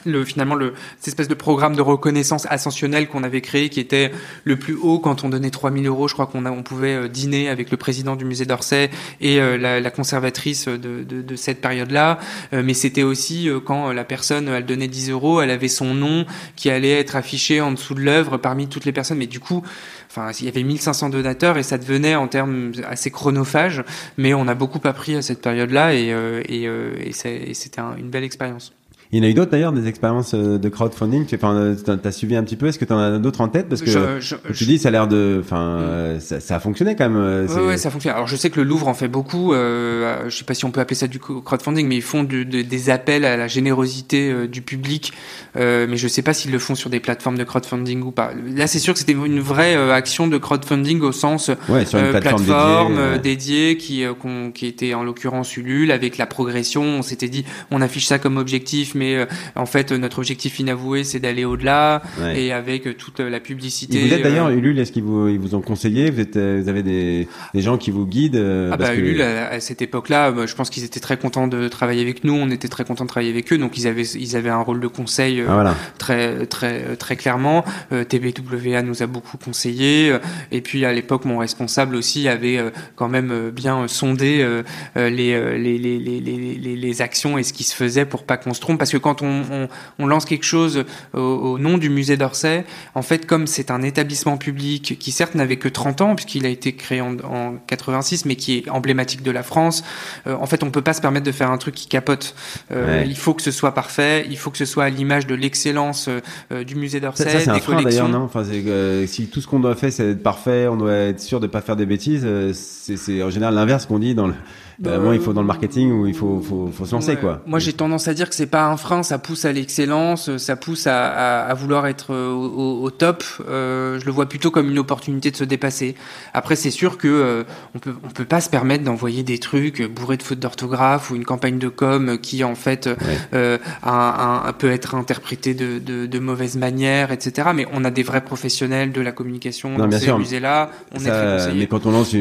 le finalement le cette espèce de programme de reconnaissance ascensionnelle qu'on avait créé qui était le plus haut quand on donnait 3000 euros. Je crois qu'on on pouvait euh, dîner avec le président du musée d'Orsay et euh, la, la, conservatrice de, de, de cette période là euh, mais c'était aussi quand la personne elle donnait 10 euros elle avait son nom qui allait être affiché en dessous de l'œuvre parmi toutes les personnes. Mais du coup enfin il y avait 1500 donateurs et ça devenait en termes assez chronophage mais on a beaucoup appris à cette période là et, et, et c'était une belle expérience il y en a eu d'autres d'ailleurs, des expériences euh, de crowdfunding. Tu enfin, as suivi un petit peu. Est-ce que tu en as d'autres en tête? Parce que je, je, tu dis, ça a l'air de, enfin, mm. ça, ça, a fonctionné quand même. Euh, oui, ouais, ça fonctionne. Alors, je sais que le Louvre en fait beaucoup. Euh, je sais pas si on peut appeler ça du crowdfunding, mais ils font de, de, des appels à la générosité euh, du public. Euh, mais je sais pas s'ils le font sur des plateformes de crowdfunding ou pas. Là, c'est sûr que c'était une vraie action de crowdfunding au sens ouais, sur une plateforme, plateforme dédiée, qui, qui était en l'occurrence Ulule avec la progression. On s'était dit, on affiche ça comme objectif, mais mais euh, en fait notre objectif inavoué c'est d'aller au-delà et avec euh, toute la publicité. vous êtes d'ailleurs euh, Ulule, est-ce qu'ils vous, ils vous ont conseillé? Vous, êtes, vous avez des, des gens qui vous guident Ah bah Ulule à, cette époque-là, bah, je pense qu'ils étaient très contents de travailler avec nous, on était très contents de travailler avec eux, donc ils avaient ils avaient un rôle de conseil ah, très très très clairement. TBWA nous a beaucoup conseillé et puis à l'époque mon responsable aussi avait quand même bien sondé les, les, les, les, les, les actions et ce qui se faisait pour pas qu'on se trompe parce que quand on, on, lance quelque chose au, nom du musée d'Orsay, en fait, comme c'est un établissement public qui certes n'avait que 30 ans puisqu'il a été créé en, en, 86, mais qui est emblématique de la France, en fait, on peut pas se permettre de faire un truc qui capote. Il faut que ce soit parfait, il faut que ce soit à l'image de l'excellence du musée d'Orsay, ça, c'est un frein d'ailleurs, non? Enfin, si tout ce qu'on doit faire, c'est être parfait, on doit être sûr de pas faire des bêtises. c'est en général l'inverse qu'on dit dans le bah, il faut dans le marketing où il faut, faut, faut se lancer, quoi. Moi, j'ai tendance à dire que c'est pas un frein, ça pousse à l'excellence, ça pousse à, à, à, vouloir être euh, au, au top. Euh, je le vois plutôt comme une opportunité de se dépasser. Après, c'est sûr que euh, on peut, on peut pas se permettre d'envoyer des trucs bourrés de fautes d'orthographe ou une campagne de com qui, en fait, euh, a, peut être interprétée de, de, de, mauvaise manière, etc. Mais on a des vrais professionnels de la communication dans ces musées-là. On est mais quand on lance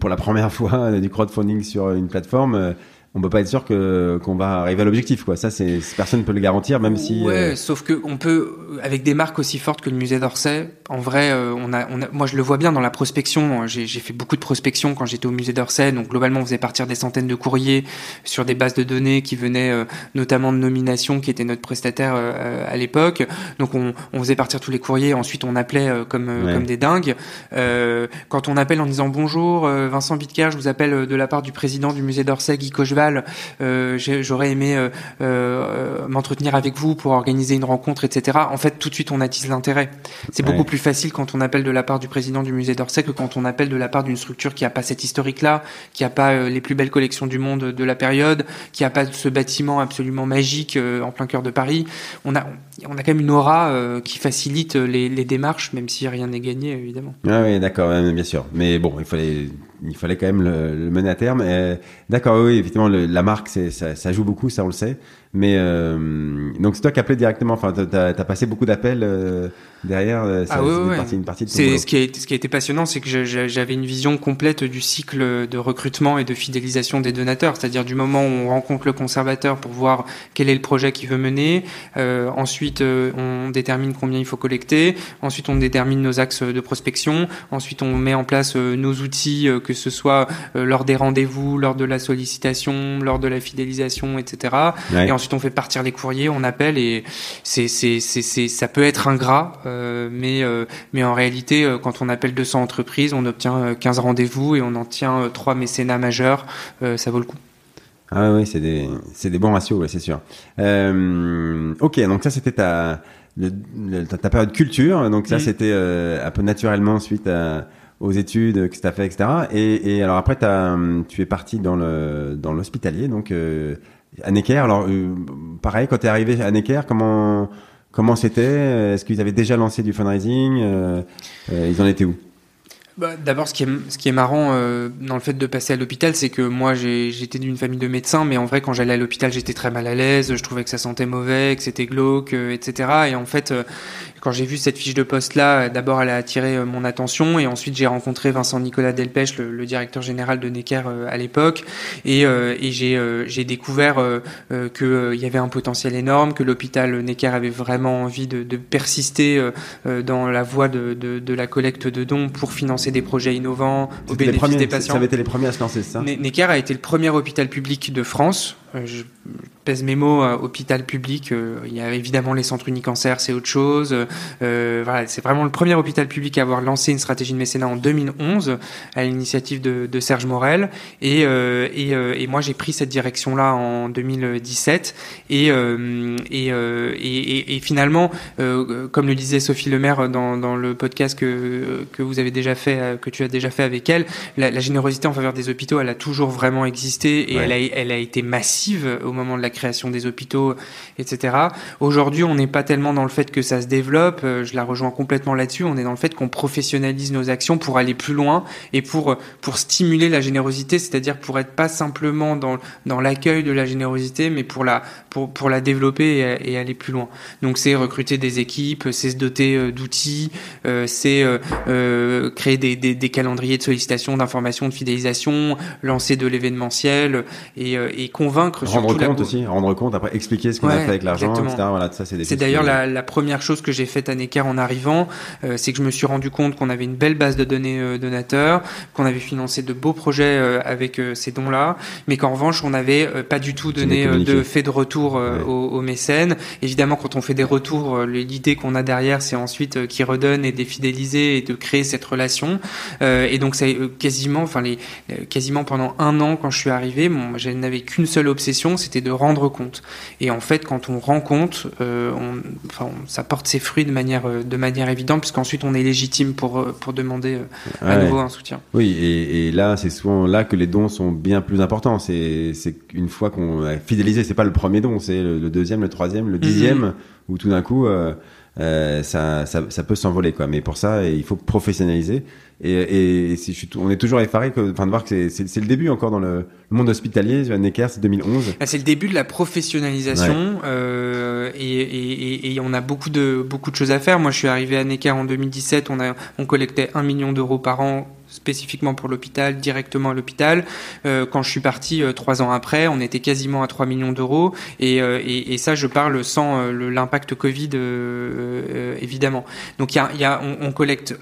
pour la première fois du crowdfunding sur une plateforme, euh, on peut pas être sûr que qu'on va arriver à l'objectif quoi. Ça c'est personne peut le garantir même si ouais euh, sauf que on peut avec des marques aussi fortes que le musée d'Orsay en vrai euh, on, a, on a moi je le vois bien dans la prospection j'ai fait beaucoup de prospection quand j'étais au musée d'Orsay donc globalement on faisait partir des centaines de courriers sur des bases de données qui venaient euh, notamment de nomination qui était notre prestataire à l'époque. Donc on, on, faisait partir tous les courriers ensuite on appelait comme comme des dingues. Quand on appelle en disant bonjour Vincent Bitker je vous appelle de la part du président du musée d'Orsay Guy Cocheval euh, j'aurais aimé euh, euh, m'entretenir avec vous pour organiser une rencontre, etc. En fait, tout de suite, on attise l'intérêt. C'est beaucoup plus facile quand on appelle de la part du président du musée d'Orsay que quand on appelle de la part d'une structure qui a pas cette historique-là, qui a pas les plus belles collections du monde de la période, qui a pas ce bâtiment absolument magique en plein cœur de Paris. On a, on a quand même une aura qui facilite les, les démarches, même si rien n'est gagné, évidemment. Ah oui, d'accord, bien sûr. Mais bon, il fallait il fallait quand même le, mener à terme. D'accord, oui, effectivement, la marque, ça, ça joue beaucoup, ça on le sait. Mais euh, donc c'est toi qui appelais directement. Enfin, t'as as passé beaucoup d'appels euh, derrière. Euh, ça, ah une, partie, de C'est ce qui a ce qui a été passionnant, c'est que j'avais une vision complète du cycle de recrutement et de fidélisation des donateurs. C'est-à-dire du moment où on rencontre le conservateur pour voir quel est le projet qu'il veut mener. Euh, ensuite, on détermine combien il faut collecter. Ensuite, on détermine nos axes de prospection. Ensuite, on met en place nos outils, que ce soit lors des rendez-vous, lors de la sollicitation, lors de la fidélisation, etc. Et ensuite on fait partir les courriers, on appelle et c'est c'est c'est ça peut être ingrat, euh, mais euh, mais en réalité euh, quand on appelle 200 entreprises, on obtient 15 rendez-vous et on en tient trois mécénats majeurs, ça vaut le coup. Ah oui, c'est des c'est des bons ratios, ouais, c'est sûr. ok, donc ça c'était ta ta période culture, donc ça c'était un peu naturellement suite aux études que tu as fait, etc. Et, et alors après, as, tu es parti dans le dans l'hospitalier, donc à alors euh, pareil, quand tu es arrivé à Necker, comment comment c'était? Est-ce qu'ils avaient déjà lancé du fundraising? Euh, euh, Ils en étaient où? Bah, D'abord, ce qui est, ce qui est marrant euh, dans le fait de passer à l'hôpital, c'est que moi, j'étais d'une famille de médecins, mais en vrai, quand j'allais à l'hôpital, j'étais très mal à l'aise, je trouvais que ça sentait mauvais, que c'était glauque, etc. Et en fait, quand j'ai vu cette fiche de poste-là, d'abord elle a attiré euh, mon attention et ensuite j'ai rencontré Vincent Nicolas Delpech, le, le, directeur général de Necker euh, à l'époque, et, euh, et j'ai découvert qu'il y avait un potentiel énorme, que l'hôpital Necker avait vraiment envie de, de persister dans la voie de, de, la collecte de dons pour financer des projets innovants au bénéfice des patients. Ça avait été les premiers à se lancer, ça? Necker a été le premier hôpital public de France. Je, pèse mes mots, euh, hôpital public, euh, il y a évidemment les centres unicancer, c'est autre chose. Euh, voilà, c'est vraiment le premier hôpital public à avoir lancé une stratégie de mécénat en 2011 à l'initiative de, de, Serge Morel. Et, et, et moi, j'ai pris cette direction-là en 2017. Et, et, et, et, finalement, comme le disait Sophie Lemaire dans, dans le podcast que, que vous avez déjà fait, que tu as déjà fait avec elle, la, la générosité en faveur des hôpitaux, elle a toujours vraiment existé et elle, a, elle a été massive au moment de la création des hôpitaux, etc. Aujourd'hui, on n'est pas tellement dans le fait que ça se développe, euh, je la rejoins complètement là-dessus, on est dans le fait qu'on professionnalise nos actions pour aller plus loin et pour, pour stimuler la générosité, c'est-à-dire pour être pas simplement dans, dans l'accueil de la générosité, mais pour la, pour, pour la développer et, aller plus loin. Donc c'est recruter des équipes, c'est se doter euh, d'outils, euh, c'est créer des, des, des, calendriers de sollicitation, d'information, de fidélisation, lancer de l'événementiel et, et convaincre convaincre. Rendre compte aussi, rendre compte, après expliquer ce qu'on a fait avec l'argent, etc. Voilà, ça c'est C'est d'ailleurs la, la, première chose que j'ai faite à Necker en arrivant, euh, c'est que je me suis rendu compte qu'on avait une belle base de données euh, donateurs, qu'on avait financé de beaux projets euh, avec ces dons-là, mais qu'en revanche on n'avait pas du tout donné de fait de retour aux, aux, mécènes. Évidemment, quand on fait des retours, l'idée qu'on a derrière, c'est ensuite qui redonne et défidéliser et de créer cette relation. et donc c'est quasiment, enfin les quasiment pendant un an quand je suis arrivé, bon, je n'avais qu'une seule obsession, c'était de rendre compte. Et en fait, quand on rend compte, euh, on, enfin, ça porte ses fruits de manière, euh, de manière évidente, puisqu'ensuite on est légitime pour, euh, pour demander à nouveau un soutien. Oui, et, et là, c'est souvent là que les dons sont bien plus importants. C'est une fois qu'on a fidélisé, c'est pas le premier don, c'est le, deuxième, le troisième, le dixième, mhm. où tout d'un coup. Euh, ça, ça, ça, peut s'envoler quoi. Mais pour ça, il faut professionnaliser. Et, et, si je suis on est toujours effaré que, enfin, de voir que c'est le début encore dans le, monde hospitalier. Necker, c'est 2011. Ah, c'est le début de la professionnalisation euh, et, et, et, on a beaucoup de beaucoup de choses à faire. Moi, je suis arrivé à Necker en 2017. On a on collectait un million d'euros par an spécifiquement pour l'hôpital, directement à l'hôpital. Euh, quand je suis parti euh, trois ans après, on était quasiment à 3 millions d'euros. Et, euh, et, et, ça, je parle sans l'impact Covid, évidemment. Donc, y a, on, collecte.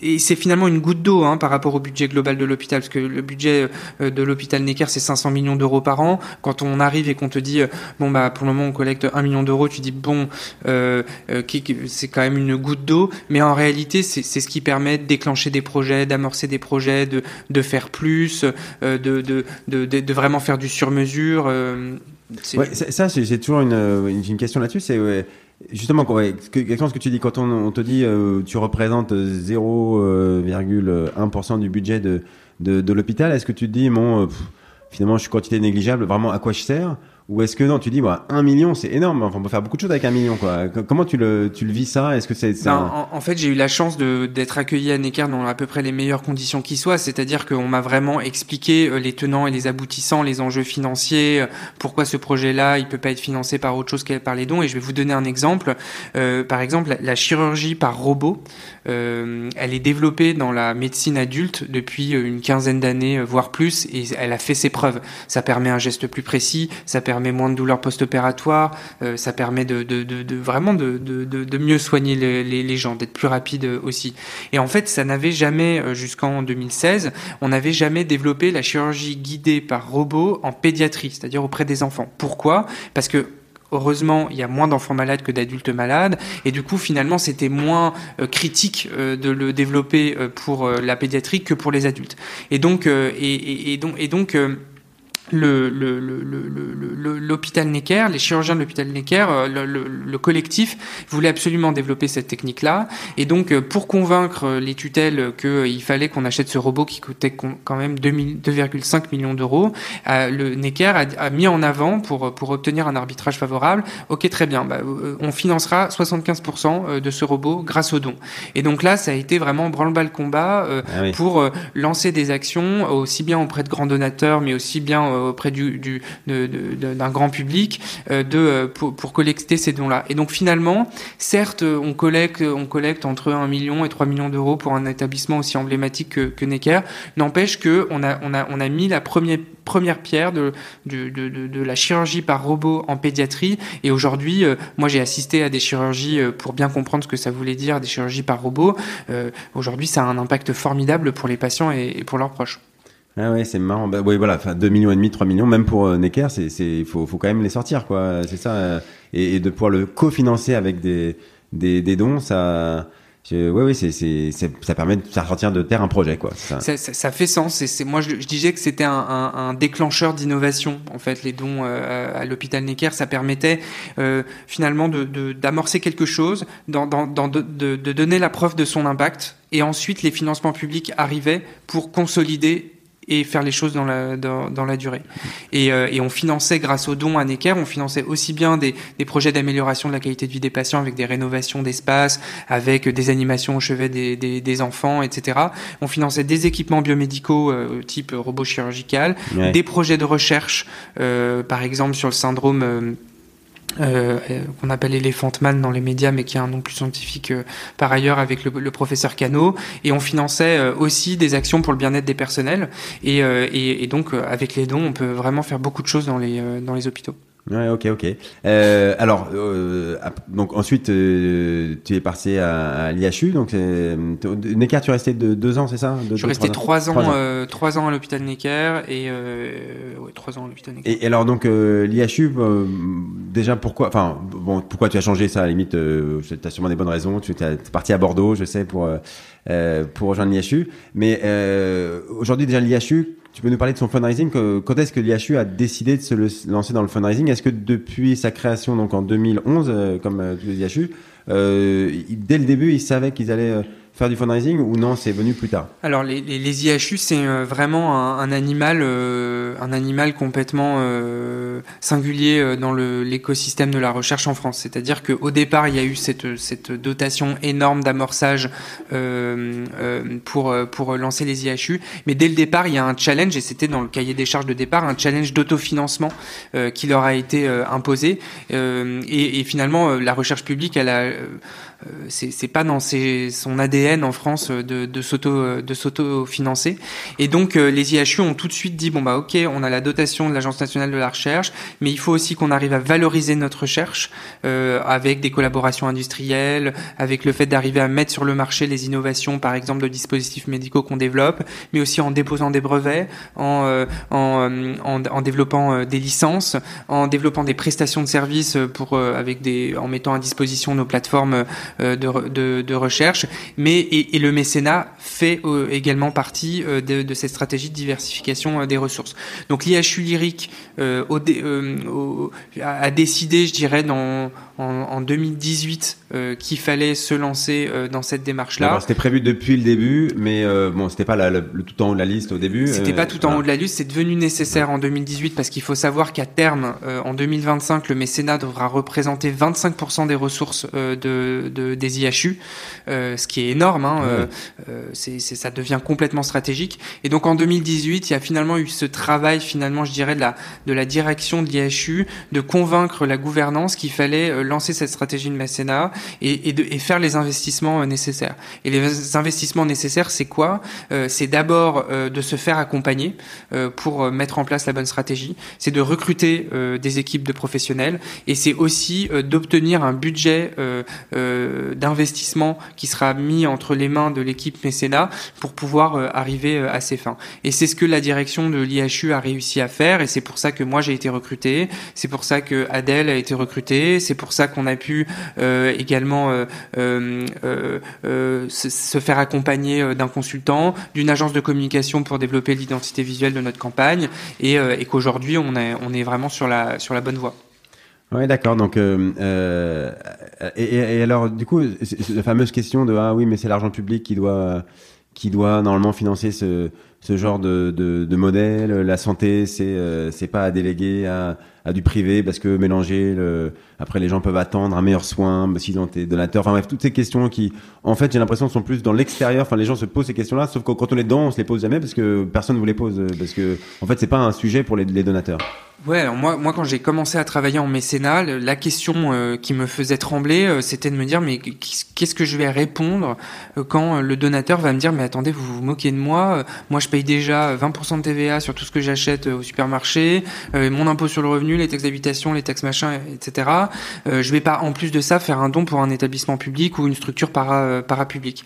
Et c'est finalement une goutte d'eau hein, par rapport au budget global de l'hôpital, parce que le budget de l'hôpital Necker, c'est 500 millions d'euros par an. Quand on arrive et qu'on te dit, bon, bah, pour le moment, on collecte 1 million d'euros, tu dis, bon, c'est quand même une goutte d'eau. Mais en réalité, c'est ce qui permet de déclencher des projets, d'amorcer des projets, de, de faire plus, euh, de, de, de, vraiment faire du sur-mesure. Euh, ça, j'ai toujours une, une, question là-dessus. C'est justement ouais, ce que tu dis quand on, te dit euh, tu représentes 0,1% du budget de, de, de l'hôpital. Est-ce que tu te dis bon, finalement, je suis quantité négligeable. Vraiment, à quoi je sers? Ou est-ce que non, tu dis, bah, un million, c'est énorme. Enfin, on peut faire beaucoup de choses avec un million, quoi. Comment tu le, tu le vis ça? Est-ce que c'est en, en, fait, j'ai eu la chance d'être accueilli à Necker dans à peu près les meilleures conditions qui soient. C'est-à-dire qu'on m'a vraiment expliqué euh, les tenants et les aboutissants, les enjeux financiers, euh, pourquoi ce projet-là, il peut pas être financé par autre chose que par les dons. Et je vais vous donner un exemple. Euh, par exemple, la, chirurgie par robot, euh, elle est développée dans la médecine adulte depuis une quinzaine d'années, voire plus, et elle a fait ses preuves. Ça permet un geste plus précis, ça permet permet moins de douleurs post-opératoires, euh, ça permet de, vraiment de, mieux soigner les, gens, d'être plus rapide aussi. Et en fait, ça n'avait jamais, euh, jusqu'en 2016, on n'avait jamais développé la chirurgie guidée par robot en pédiatrie, c'est-à-dire auprès des enfants. Pourquoi? Parce que heureusement, il y a moins d'enfants malades que d'adultes malades, et du coup, finalement, c'était moins euh, critique de le développer pour la pédiatrie que pour les adultes. Et, donc, et donc le, l'hôpital Necker, les chirurgiens de l'hôpital Necker, euh, le, collectif voulait absolument développer cette technique-là. Et donc, euh, pour convaincre euh, les tutelles qu'il fallait qu'on achète ce robot qui coûtait quand même 2,5 millions d'euros, le Necker a, mis en avant pour, pour obtenir un arbitrage favorable, ok, très bien, bah, on financera 75% de ce robot grâce aux dons. Et donc là, ça a été vraiment branle-bas le combat ah pour lancer des actions aussi bien auprès de grands donateurs, mais aussi bien auprès du, du d'un grand public euh, euh, pour, collecter ces dons-là. Et donc finalement, certes, on collecte on collecte entre 1 million et 3 millions d'euros pour un établissement aussi emblématique que, Necker. N'empêche que on a mis la première pierre de, la chirurgie par robot en pédiatrie. Et aujourd'hui, moi j'ai assisté à des chirurgies pour bien comprendre ce que ça voulait dire, des chirurgies par robot. Euh, aujourd'hui, ça a un impact formidable pour les patients et pour leurs proches. Ah ouais, c'est marrant. Bah, oui, voilà, enfin, 2 millions et demi, 3 millions, même pour euh, Necker, c'est, c'est, faut, faut quand même les sortir, quoi. C'est ça. Euh, et, et, de pouvoir le cofinancer avec des, des, des dons, ça, oui, oui, c'est, c'est, ça permet de faire sortir de terre un projet, quoi. Ça, ça, ça fait sens. Et c'est, moi, je, je, disais que c'était un, un, un déclencheur d'innovation. En fait, les dons euh, à l'hôpital Necker, ça permettait euh, finalement de, d'amorcer quelque chose, dans, dans, dans de, de, de donner la preuve de son impact, et ensuite les financements publics arrivaient pour consolider et faire les choses dans la, dans, dans la durée. Et, euh, et, on finançait, grâce aux dons à Necker, on finançait aussi bien des, des projets d'amélioration de la qualité de vie des patients avec des rénovations d'espace, avec des animations au chevet des, des, des, enfants, etc. On finançait des équipements biomédicaux euh, type robot chirurgical, des projets de recherche, euh, par exemple sur le syndrome euh, qu'on appelle Elephant Man dans les médias, mais qui a un nom plus scientifique euh, par ailleurs avec le, professeur Cano. Et on finançait euh, aussi des actions pour le bien-être des personnels. Et, et, et donc, avec les dons, on peut vraiment faire beaucoup de choses dans les, dans les hôpitaux. Ouais, ok, ok. Euh, alors, euh, donc ensuite, euh, tu es parti à, à l'IHU. Donc, Necker, tu es resté de, deux ans, c'est ça? Je suis resté trois ans, trois ans, trois ans à l'hôpital Necker et ouais, trois ans à l'hôpital Necker. Et, alors, donc l'IHU, déjà pourquoi, enfin, bon, pourquoi tu as changé ça À la limite, tu as sûrement des bonnes raisons. Tu es parti à Bordeaux, je sais, pour pour rejoindre l'IHU. Mais aujourd'hui, déjà l'IHU tu peux nous parler de son fundraising Quand est-ce que l'IHU a décidé de se lancer dans le fundraising? Est-ce que depuis sa création, donc en 2011, euh, comme euh, tous les IHU, euh, dès le début, ils savaient qu'ils allaient faire du fundraising ou non, c'est venu plus tard? Alors les, les, les IHU, c'est euh, vraiment un, un animal, euh, un animal complètement euh, singulier euh, dans l'écosystème de la recherche en France. C'est-à-dire qu'au départ, il y a eu cette, cette dotation énorme d'amorçage euh, pour, pour lancer les IHU, mais dès le départ, il y a un challenge, et c'était dans le cahier des charges de départ, un challenge d'autofinancement qui leur a été imposé. Et, et, finalement, la recherche publique, elle a euh, c'est pas dans ses, son ADN en France de, de s'auto de s'auto-financer. Et donc euh, les IHU ont tout de suite dit bon bah ok, on a la dotation de l'Agence nationale de la recherche, mais il faut aussi qu'on arrive à valoriser notre recherche euh, avec des collaborations industrielles, avec le fait d'arriver à mettre sur le marché les innovations, par exemple de dispositifs médicaux qu'on développe, mais aussi en déposant des brevets, en euh, en, en, en, développant des licences, en développant des prestations de services pour avec des en mettant à disposition nos plateformes euh, de, de, de, recherche, mais et, et, le mécénat fait euh, également partie euh, de, de, cette stratégie de diversification des ressources. Donc l'IHU lyrique au, au, a décidé, je dirais, dans en, en 2018 euh, qu'il fallait se lancer euh, dans cette démarche-là. C'était prévu depuis le début, mais euh, bon, c'était pas la, le, tout en haut de la liste au début. C'était pas tout en haut de la liste, c'est devenu nécessaire en 2018 parce qu'il faut savoir qu'à terme, en 2025, le mécénat devra représenter 25% des ressources de, de, des IHU, ce qui est énorme. Hein, c'est, ça devient complètement stratégique. Et donc en 2018, il y a finalement eu ce travail, finalement, je dirais, de la, de la direction de l'IHU de convaincre la gouvernance qu'il fallait lancer cette stratégie de mécénat et, et, de, et faire les investissements euh, nécessaires. Et les investissements nécessaires, c'est quoi? Euh, C'est d'abord euh, de se faire accompagner euh, pour mettre en place la bonne stratégie. C'est de recruter euh, des équipes de professionnels et c'est aussi d'obtenir un budget d'investissement qui sera mis entre les mains de l'équipe mécénat pour pouvoir arriver à ses fins. Et c'est ce que la direction de l'IHU a réussi à faire et c'est pour ça que moi j'ai été recruté, c'est pour ça que Adèle a été recrutée, c'est pour ça qu'on a pu euh, également euh, euh, se, faire accompagner d'un consultant, d'une agence de communication pour développer l'identité visuelle de notre campagne, et, et qu'aujourd'hui on est, on est vraiment sur la, sur la bonne voie. Oui, d'accord. Donc, euh, et, et, alors, du coup, la fameuse question de ah oui, mais c'est l'argent public qui doit qui doit normalement financer ce, ce genre de, de, de modèle. La santé, c'est euh, c'est pas à déléguer à, à du privé parce que mélanger le après les gens peuvent attendre un meilleur soin s'ils ont été donateurs. Enfin bref, toutes ces questions qui en fait j'ai l'impression sont plus dans l'extérieur. Enfin les gens se posent ces questions-là, sauf que quand on est dedans, on se les pose jamais parce que personne ne vous les pose parce que en fait c'est pas un sujet pour les, les donateurs. Ouais, alors moi, moi quand j'ai commencé à travailler en mécénat, la question euh, qui me faisait trembler, euh, c'était de me dire mais qu'est-ce que je vais répondre euh, quand le donateur va me dire mais attendez vous vous moquez de moi, moi je paye déjà 20% de TVA sur tout ce que j'achète au supermarché, mon impôt sur le revenu, les taxes d'habitation, les taxes machin, etc. je vais pas en plus de ça faire un don pour un établissement public ou une structure para parapublique.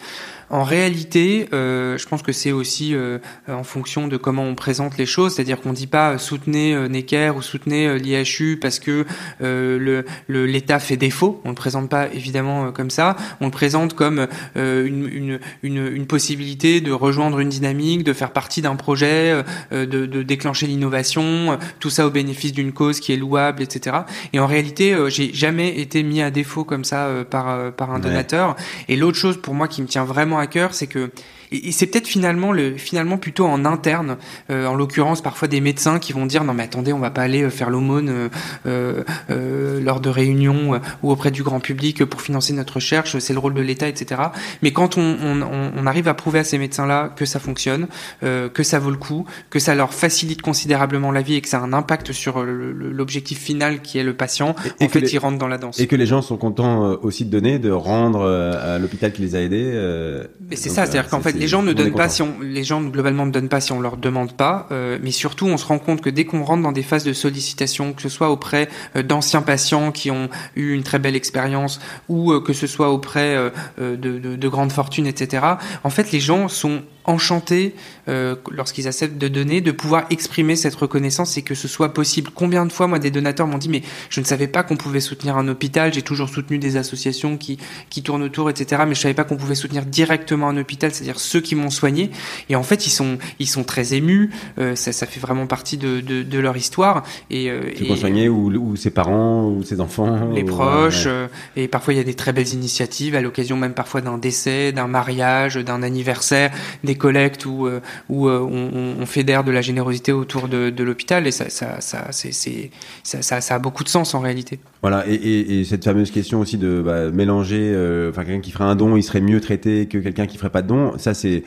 En réalité, euh, je pense que c'est aussi euh, en fonction de comment on présente les choses, c'est-à-dire qu'on dit pas euh, soutenez euh, Necker ou soutenez euh, l'IHU parce que le l'État fait défaut. On le présente pas évidemment comme ça. On le présente comme une, une, une, une, possibilité de rejoindre une dynamique, de faire partie d'un projet, de, de, déclencher l'innovation, tout ça au bénéfice d'une cause qui est louable, etc. Et en réalité, j'ai jamais été mis à défaut comme ça par par un donateur. Et l'autre chose pour moi qui me tient vraiment c'est que et, c'est peut-être finalement le finalement plutôt en interne, euh, en l'occurrence parfois des médecins qui vont dire non mais attendez on va pas aller euh, faire l'aumône euh, euh, lors de réunions ou auprès du grand public pour financer notre recherche, c'est le rôle de l'État etc. Mais quand on, on, on, arrive à prouver à ces médecins là que ça fonctionne, que ça vaut le coup, que ça leur facilite considérablement la vie et que ça a un impact sur l'objectif final qui est le patient, et, en fait ils rentrent dans la danse. Et que les gens sont contents aussi de donner, de rendre à l'hôpital qui les a aidés. et c'est ça, c'est-à-dire qu'en fait les gens ne donnent pas si on, les gens globalement ne donnent pas si on leur demande pas, euh, mais surtout on se rend compte que dès qu'on rentre dans des phases de sollicitation, que ce soit auprès euh, d'anciens patients qui ont eu une très belle expérience ou euh, que ce soit auprès de, de, de grandes fortunes, etc. En fait, les gens sont enchantés euh, lorsqu'ils acceptent de donner, de pouvoir exprimer cette reconnaissance et que ce soit possible. Combien de fois, moi, des donateurs m'ont dit, mais je ne savais pas qu'on pouvait soutenir un hôpital, j'ai toujours soutenu des associations qui, qui tournent autour, etc., mais je savais pas qu'on pouvait soutenir directement un hôpital, c'est-à-dire ceux qui m'ont soigné. Et en fait, ils sont, ils sont très émus, euh, ça, ça fait vraiment partie de, de, de leur histoire. Et, euh, qui soigné ou, ou, ses parents, ou ses enfants. Les proches, euh, et parfois il y a des très belles initiatives, à l'occasion même parfois d'un décès, d'un mariage, d'un anniversaire, des collectes où, euh, euh, on, fédère de la générosité autour de, l'hôpital et ça, ça, ça, c'est, ça, ça, a beaucoup de sens en réalité. Voilà, et, et, et cette fameuse question aussi de bah, mélanger, euh, enfin quelqu'un qui ferait un don, il serait mieux traité que quelqu'un qui ferait pas de don. Ça, c'est,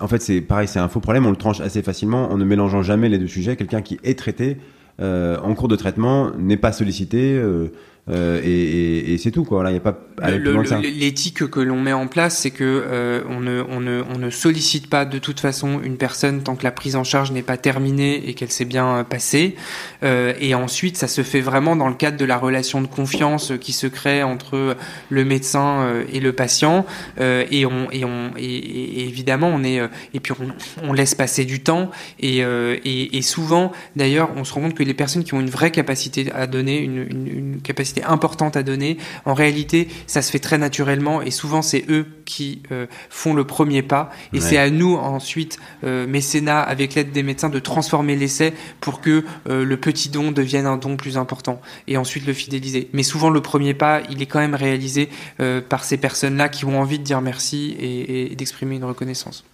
en fait, c'est pareil, c'est un faux problème. On le tranche assez facilement en ne mélangeant jamais les deux sujets. Quelqu'un qui est traité en cours de traitement n'est pas sollicité. Euh, et, et, et c'est tout quoi. Là, il y a pas L'éthique que l'on met en place, c'est que euh, on, ne, on, ne, on ne sollicite pas de toute façon une personne tant que la prise en charge n'est pas terminée et qu'elle s'est bien euh, passée. Euh, et ensuite, ça se fait vraiment dans le cadre de la relation de confiance qui se crée entre le médecin euh, et le patient. Euh, et on et on et, évidemment on est et puis on, on, laisse passer du temps et, et, et souvent d'ailleurs on se rend compte que les personnes qui ont une vraie capacité à donner une, une, une capacité importante à donner. En réalité, ça se fait très naturellement et souvent c'est eux qui euh, font le premier pas et c'est à nous ensuite, euh, mécénat avec l'aide des médecins, de transformer l'essai pour que euh, le petit don devienne un don plus important et ensuite le fidéliser. Mais souvent le premier pas, il est quand même réalisé euh, par ces personnes-là qui ont envie de dire merci et, et d'exprimer une reconnaissance.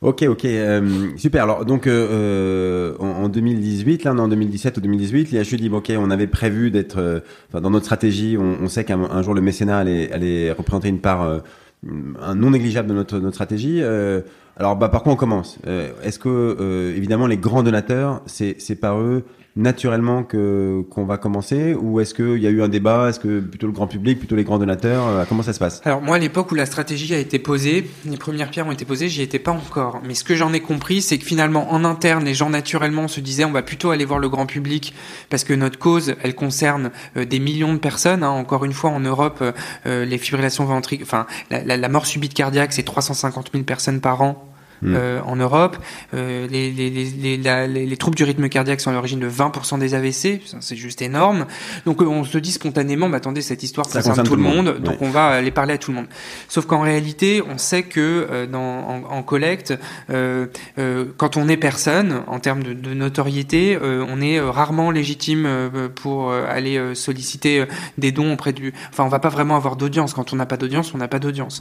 Ok, ok, euh, super. Alors donc euh, en, en, 2018, là en 2017 ou 2018, l'IHU dit ok, on avait prévu d'être, euh, dans notre stratégie, on, on sait qu'un jour le mécénat allait, allait représenter une part euh, un non négligeable de notre, notre stratégie. Euh, alors bah par quoi on commence? Est-ce que évidemment les grands donateurs, c'est c'est par eux naturellement que qu'on va commencer ou est-ce qu'il y a eu un débat? Est-ce que plutôt le grand public, plutôt les grands donateurs euh, Comment ça se passe? Alors moi, à l'époque où la stratégie a été posée, les premières pierres ont été posées, j'y étais pas encore. Mais ce que j'en ai compris, c'est que finalement en interne, les gens naturellement se disaient on va plutôt aller voir le grand public parce que notre cause, elle concerne euh, des millions de personnes. Hein. Encore une fois, en Europe, euh, les fibrillations ventriculaires, enfin la, la, la mort subite cardiaque, c'est 350 000 personnes par an Mm. Euh, en Europe. Euh, les, les, les, la, les, troubles du rythme cardiaque sont à l'origine de 20% des AVC, c'est juste énorme. Donc euh, on se dit spontanément, bah, attendez, cette histoire Ça concerne, tout, le monde, donc on va aller parler à tout le monde. Sauf qu'en réalité, on sait que euh, dans, en, en collecte, euh, quand on est personne, en termes de, de notoriété, on est rarement légitime pour aller solliciter des dons auprès du... Enfin, on va pas vraiment avoir d'audience. Quand on n'a pas d'audience, on n'a pas d'audience.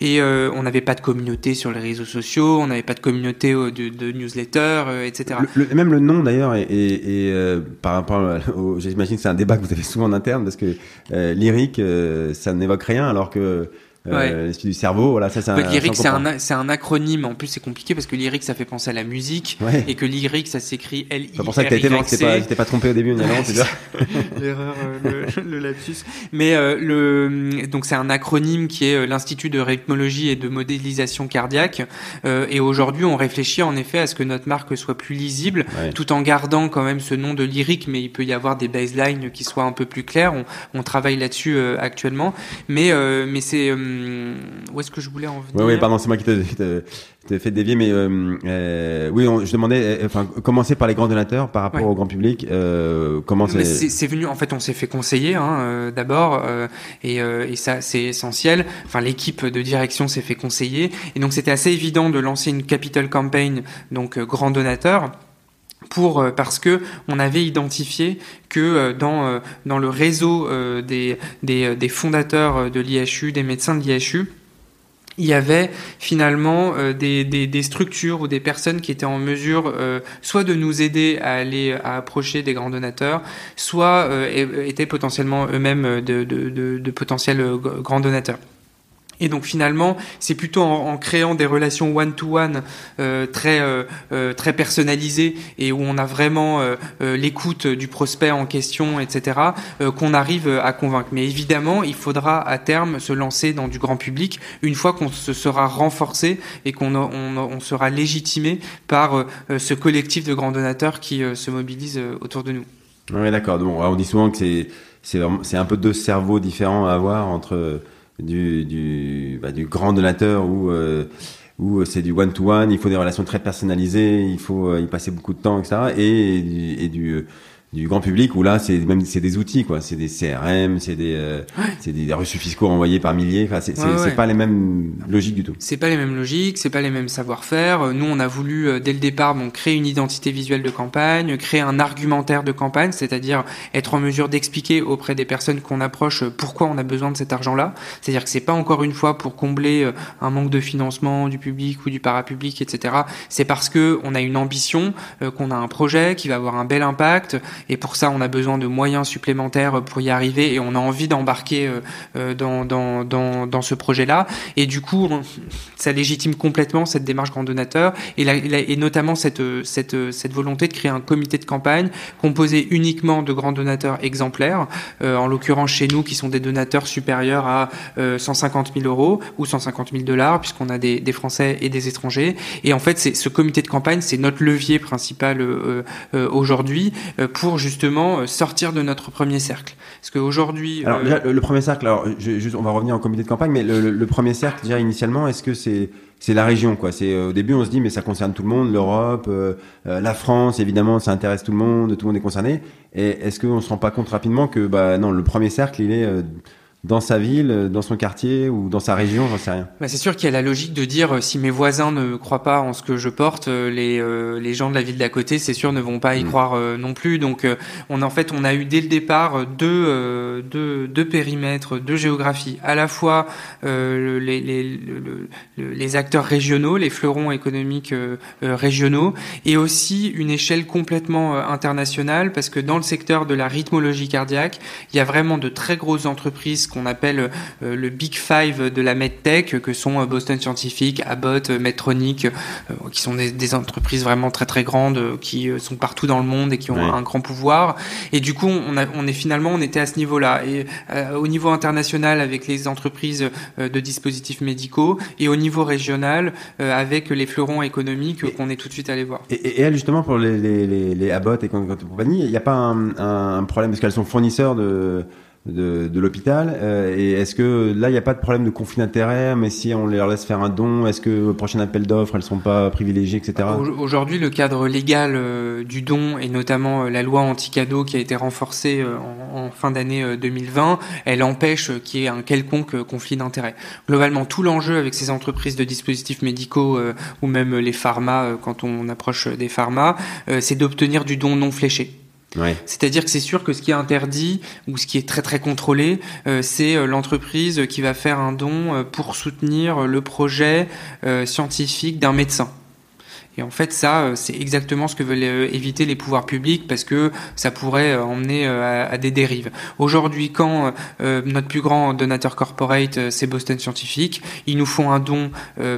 Et on n'avait pas de communauté sur les réseaux sociaux on n'avait pas de communauté euh, de, newsletter, euh, etc. même le nom d'ailleurs, et, euh, par rapport, j'imagine que c'est un débat que vous avez souvent en interne parce que lyrique, ça n'évoque rien, alors que euh, du cerveau. Voilà, ça, c'est un, lyrique, c'est un, c'est un acronyme. En plus, c'est compliqué parce que lyrique, ça fait penser à la musique et que lyrique, ça s'écrit L I. C'est pour ça que t'as été c'était pas, pas trompé au début, non, c'est L'erreur, euh, le, le, lapsus. Mais euh, le, donc c'est un acronyme qui est euh, l'Institut de rythmologie et de modélisation cardiaque. Euh, et aujourd'hui, on réfléchit en effet à ce que notre marque soit plus lisible, ouais. tout en gardant quand même ce nom de lyrique, mais il peut y avoir des baselines qui soient un peu plus clairs. On, on travaille là-dessus actuellement, mais mais c'est euh, où est-ce que je voulais en venir Oui, oui pardon, c'est moi qui t'ai fait dévier, mais euh, euh, oui, on, je demandais, euh, enfin, commencer par les grands donateurs par rapport ouais. au grand public. Euh, comment c'est C'est venu, en fait, on s'est fait conseiller hein, d'abord, et, et, ça, c'est essentiel. Enfin, l'équipe de direction s'est fait conseiller, et donc c'était assez évident de lancer une capital campaign, donc grand donateur pour parce que on avait identifié que dans dans le réseau des des, fondateurs de l'IHU, des médecins de l'IHU, il y avait finalement euh, des, des, structures ou des personnes qui étaient en mesure euh, soit de nous aider à aller à approcher des grands donateurs, soit euh, étaient potentiellement eux-mêmes de, de, de potentiels grands donateurs. Et donc finalement, c'est plutôt en, créant des relations one-to-one euh, très euh, euh, très personnalisées et où on a vraiment l'écoute du prospect en question, etc., qu'on arrive à convaincre. Mais évidemment, il faudra à terme se lancer dans du grand public une fois qu'on se sera renforcé et qu'on on, sera légitimé par ce collectif de grands donateurs qui se mobilise autour de nous. Oui, d'accord. Donc, on dit souvent que c'est c'est un peu deux cerveaux différents à avoir entre du, du, bah, du grand donateur ou euh, où c'est du one-to-one, il faut des relations très personnalisées, il faut euh, y passer beaucoup de temps, etc. Et, et du, du grand public où là c'est même c'est des outils quoi. C'est des CRM c'est des euh, c'est des reçus fiscaux envoyés par milliers. Enfin c'est c'est pas les mêmes logiques du tout. C'est pas les mêmes logiques c'est pas les mêmes savoir-faire. Nous on a voulu euh, dès le départ bon créer une identité visuelle de campagne créer un argumentaire de campagne c'est-à-dire être en mesure d'expliquer auprès des personnes qu'on approche euh, pourquoi on a besoin de cet argent là c'est-à-dire que c'est pas encore une fois pour combler un manque de financement du public ou du parapublic etc c'est parce que on a une ambition qu'on a un projet qui va avoir un bel impact et pour ça, on a besoin de moyens supplémentaires pour y arriver et on a envie d'embarquer euh, euh, dans, dans, dans, dans ce projet-là. Et du coup, ça légitime complètement cette démarche grand donateur et, et notamment cette, cette, cette volonté de créer un comité de campagne composé uniquement de grands donateurs exemplaires, euh, en l'occurrence chez nous qui sont des donateurs supérieurs à 150 000 euros ou 150 000 dollars puisqu'on a des, des, Français et des étrangers. Et en fait, c'est ce comité de campagne, c'est notre levier principal aujourd'hui pour justement euh, sortir de notre premier cercle. Parce qu'aujourd'hui... Alors euh, le, premier cercle, alors juste, on va revenir au comité de campagne, mais le, premier cercle, déjà initialement, est-ce que c'est la région euh, au début on se dit mais ça concerne tout le monde l'Europe la France évidemment ça intéresse tout le monde tout le monde est concerné et est-ce qu'on se rend pas compte rapidement que bah non le premier cercle il est dans sa ville, dans son quartier ou dans sa région, j'en sais rien. Bah c'est sûr qu'il y a la logique de dire euh, si mes voisins ne croient pas en ce que je porte, euh, les euh, les gens de la ville d'à côté, c'est sûr, ne vont pas y mm. croire non plus. Donc on en fait on a eu dès le départ deux deux, deux périmètres, deux géographies, à la fois les, les, les acteurs régionaux, les fleurons économiques régionaux, et aussi une échelle complètement internationale parce que dans le secteur de la rythmologie cardiaque, il y a vraiment de très grosses entreprises qu'on appelle euh, le Big Five de la medtech, que sont euh, Boston Scientific, Abbott, euh, Medtronic, qui sont des, entreprises vraiment très très grandes, qui sont partout dans le monde et qui ont un grand pouvoir. Et du coup, on, a, on est finalement, on était à ce niveau-là. Et au niveau international, avec les entreprises de dispositifs médicaux, et au niveau régional, avec les fleurons économiques qu'on est tout de suite allé voir. Et, et, justement, pour les, les, les, Abbott et compagnie, il n'y a pas un, un problème, parce qu'elles sont fournisseurs de de, de l'hôpital. Euh, et est-ce que là, il n'y a pas de problème de conflit d'intérêt Mais si on leur laisse faire un don, est-ce que au prochain appel d'offres, elles sont pas privilégiées, etc. Aujourd'hui, le cadre légal euh, du don et notamment euh, la loi anti-cadeau qui a été renforcée en, en, fin d'année 2020, elle empêche qu'il y ait un quelconque conflit d'intérêt. Globalement, tout l'enjeu avec ces entreprises de dispositifs médicaux ou même les pharma, quand on approche des pharma, c'est d'obtenir du don non fléché. C'est-à-dire que c'est sûr que ce qui est interdit ou ce qui est très très contrôlé, euh, c'est euh, l'entreprise qui va faire un don euh, pour soutenir le projet scientifique d'un médecin. Et en fait, ça, euh, c'est exactement ce que veulent euh, éviter les pouvoirs publics parce que ça pourrait euh, emmener à, des dérives. Aujourd'hui, quand notre plus grand donateur corporate, c'est Boston Scientific, ils nous font un don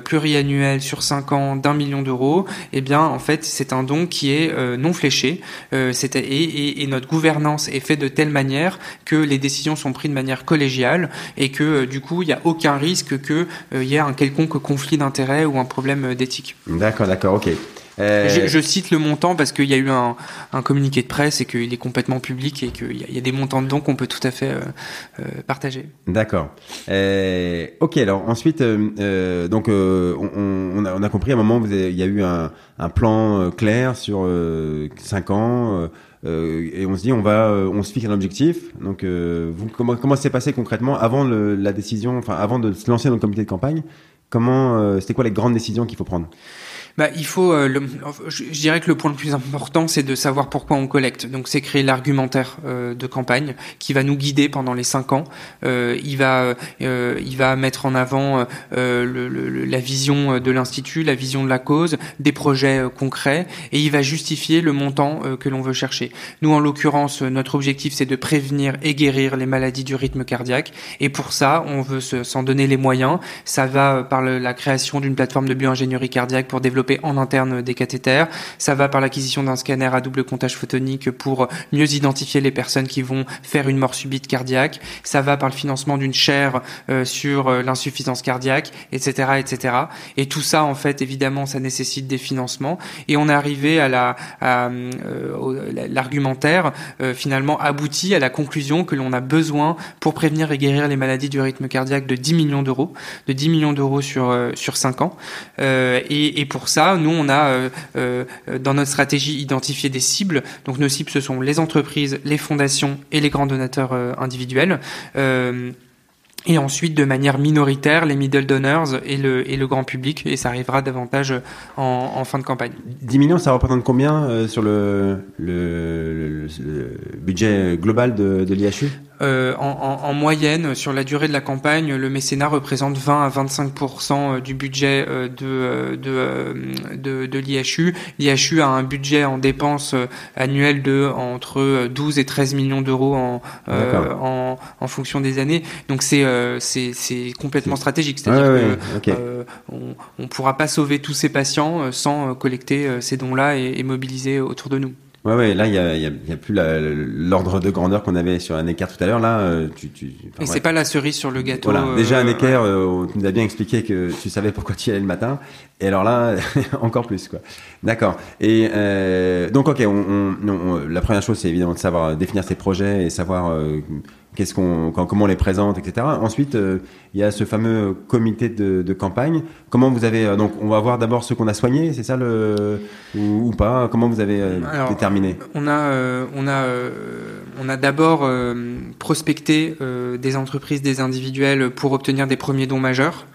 pluriannuel sur 5 ans d'un million d'euros, eh bien, en fait, c'est un don qui est non fléché. Et, et, et, notre gouvernance est faite de telle manière que les décisions sont prises de manière collégiale et que, du coup, il n'y a aucun risque qu'il y ait un quelconque conflit d'intérêts ou un problème d'éthique. D'accord, d'accord, ok. Euh, je, cite le montant parce qu'il y a eu un, communiqué de presse et qu'il est complètement public et qu'il y, a des montants de dons qu'on peut tout à fait euh, euh, partager. D'accord. ok, alors ensuite, donc on, a, compris à un moment il y a eu un, plan clair sur 5 ans. et on se dit on va on se fixe un objectif donc vous, comment comment s'est passé concrètement avant la décision enfin avant de se lancer dans le comité de campagne? Comment c'était quoi les grandes décisions qu'il faut prendre? Bah, il faut. Euh, je, dirais que le point le plus important, c'est de savoir pourquoi on collecte. Donc, c'est créer l'argumentaire euh, de campagne qui va nous guider pendant les cinq ans. Euh, il va, il va mettre en avant la vision de l'institut, la vision de la cause, des projets concrets, et il va justifier le montant que l'on veut chercher. Nous, en l'occurrence, notre objectif, c'est de prévenir et guérir les maladies du rythme cardiaque. Et pour ça, on veut s'en donner les moyens. Ça va par la création d'une plateforme de bioingénierie cardiaque pour développer en interne des cathéters. Ça va par l'acquisition d'un scanner à double comptage photonique pour mieux identifier les personnes qui vont faire une mort subite cardiaque. Ça va par le financement d'une chaire euh, sur euh, l'insuffisance cardiaque, etc., etc. Et tout ça, en fait, évidemment, ça nécessite des financements. Et on est arrivé à la euh, l'argumentaire finalement abouti à la conclusion que l'on a besoin pour prévenir et guérir les maladies du rythme cardiaque de 10 millions d'euros, de 10 millions d'euros sur sur 5 ans. et, et pour ça nous, on a euh, euh, dans notre stratégie identifié des cibles. Donc nos cibles, ce sont les entreprises, les fondations et les grands donateurs euh, individuels et ensuite de manière minoritaire les middle donors et le, grand public, et ça arrivera davantage en, fin de campagne. 10 millions, ça représente combien sur le, le, budget global de, de l'IHU euh, en, en, moyenne, sur la durée de la campagne, le mécénat représente 20 à 25% euh, du budget euh, de, de, de, de l'IHU. L'IHU a un budget en dépenses annuelles de entre 12 et 13 millions d'euros en, en, en, fonction des années. Donc c'est c'est complètement stratégique. C'est-à-dire qu'on on pourra pas sauver tous ces patients sans collecter ces dons-là et, et mobiliser autour de nous. Ouais, ouais, là, il y a, y, a, y a, plus l'ordre de grandeur qu'on avait sur un équerre tout à l'heure. Là, euh, tu, tu, Et c'est pas la cerise sur le gâteau. Voilà. Déjà, un euh, équerre, euh, tu nous as bien expliqué que tu savais pourquoi tu y allais le matin. Et alors là, encore plus, quoi. D'accord. Et euh, donc, ok, on, on, la première chose, c'est évidemment de savoir définir ses projets et savoir qu'est-ce qu'on, comment on les présente, etc. Ensuite, euh, il y a ce fameux comité de, de, campagne. Comment vous avez euh, donc, on va voir d'abord ceux qu'on a soignés, c'est ça le ou, ou, pas? Comment vous avez euh, déterminé? On a, on a, on a d'abord prospecté des entreprises, des individuels pour obtenir des premiers dons majeurs.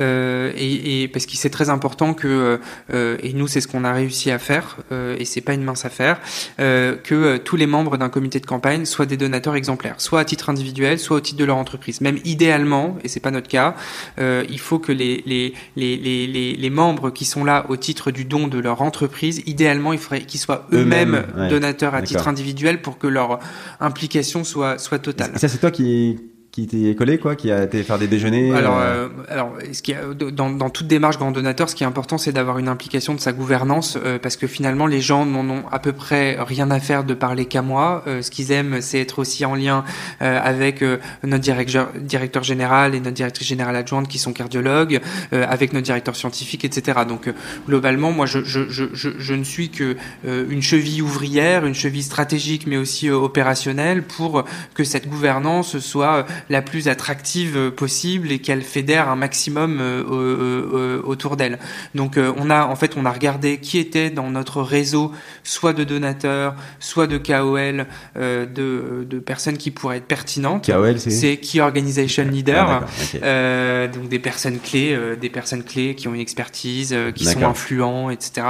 Euh, et, et, parce que c'est très important que euh, et nous c'est ce qu'on a réussi à faire euh, et c'est pas une mince affaire euh, que tous les membres d'un comité de campagne soient des donateurs exemplaires, soit à titre individuel, soit au titre de leur entreprise. Même idéalement, et c'est pas notre cas, il faut que les les, les, les, les, membres qui sont là au titre du don de leur entreprise, idéalement il faudrait qu'ils soient eux-mêmes donateurs à titre individuel pour que leur implication soit soit totale. Et ça c'est toi qui qui t'est collé quoi, qui a été faire des déjeuners. Alors, euh, euh alors, ce qui dans, dans toute démarche grand donateur, ce qui est important, c'est d'avoir une implication de sa gouvernance, euh, parce que finalement, les gens n'en ont à peu près rien à faire de parler qu'à moi. Euh, ce qu'ils aiment, c'est être aussi en lien avec notre directeur, directeur général et notre directrice générale adjointe, qui sont cardiologues, avec notre directeur scientifique, etc. Donc, globalement, moi, je, je, je, je, ne suis que une cheville ouvrière, une cheville stratégique, mais aussi opérationnelle, pour que cette gouvernance soit la plus attractive possible et qu'elle fédère un maximum euh, euh, autour d'elle. Donc euh, on a en fait on a regardé qui était dans notre réseau soit de donateurs, soit de KOL, de, de personnes qui pourraient être pertinentes. KOL c'est Key Organization Leader, ah, donc des personnes clés, des personnes clés qui ont une expertise, qui sont influents, etc.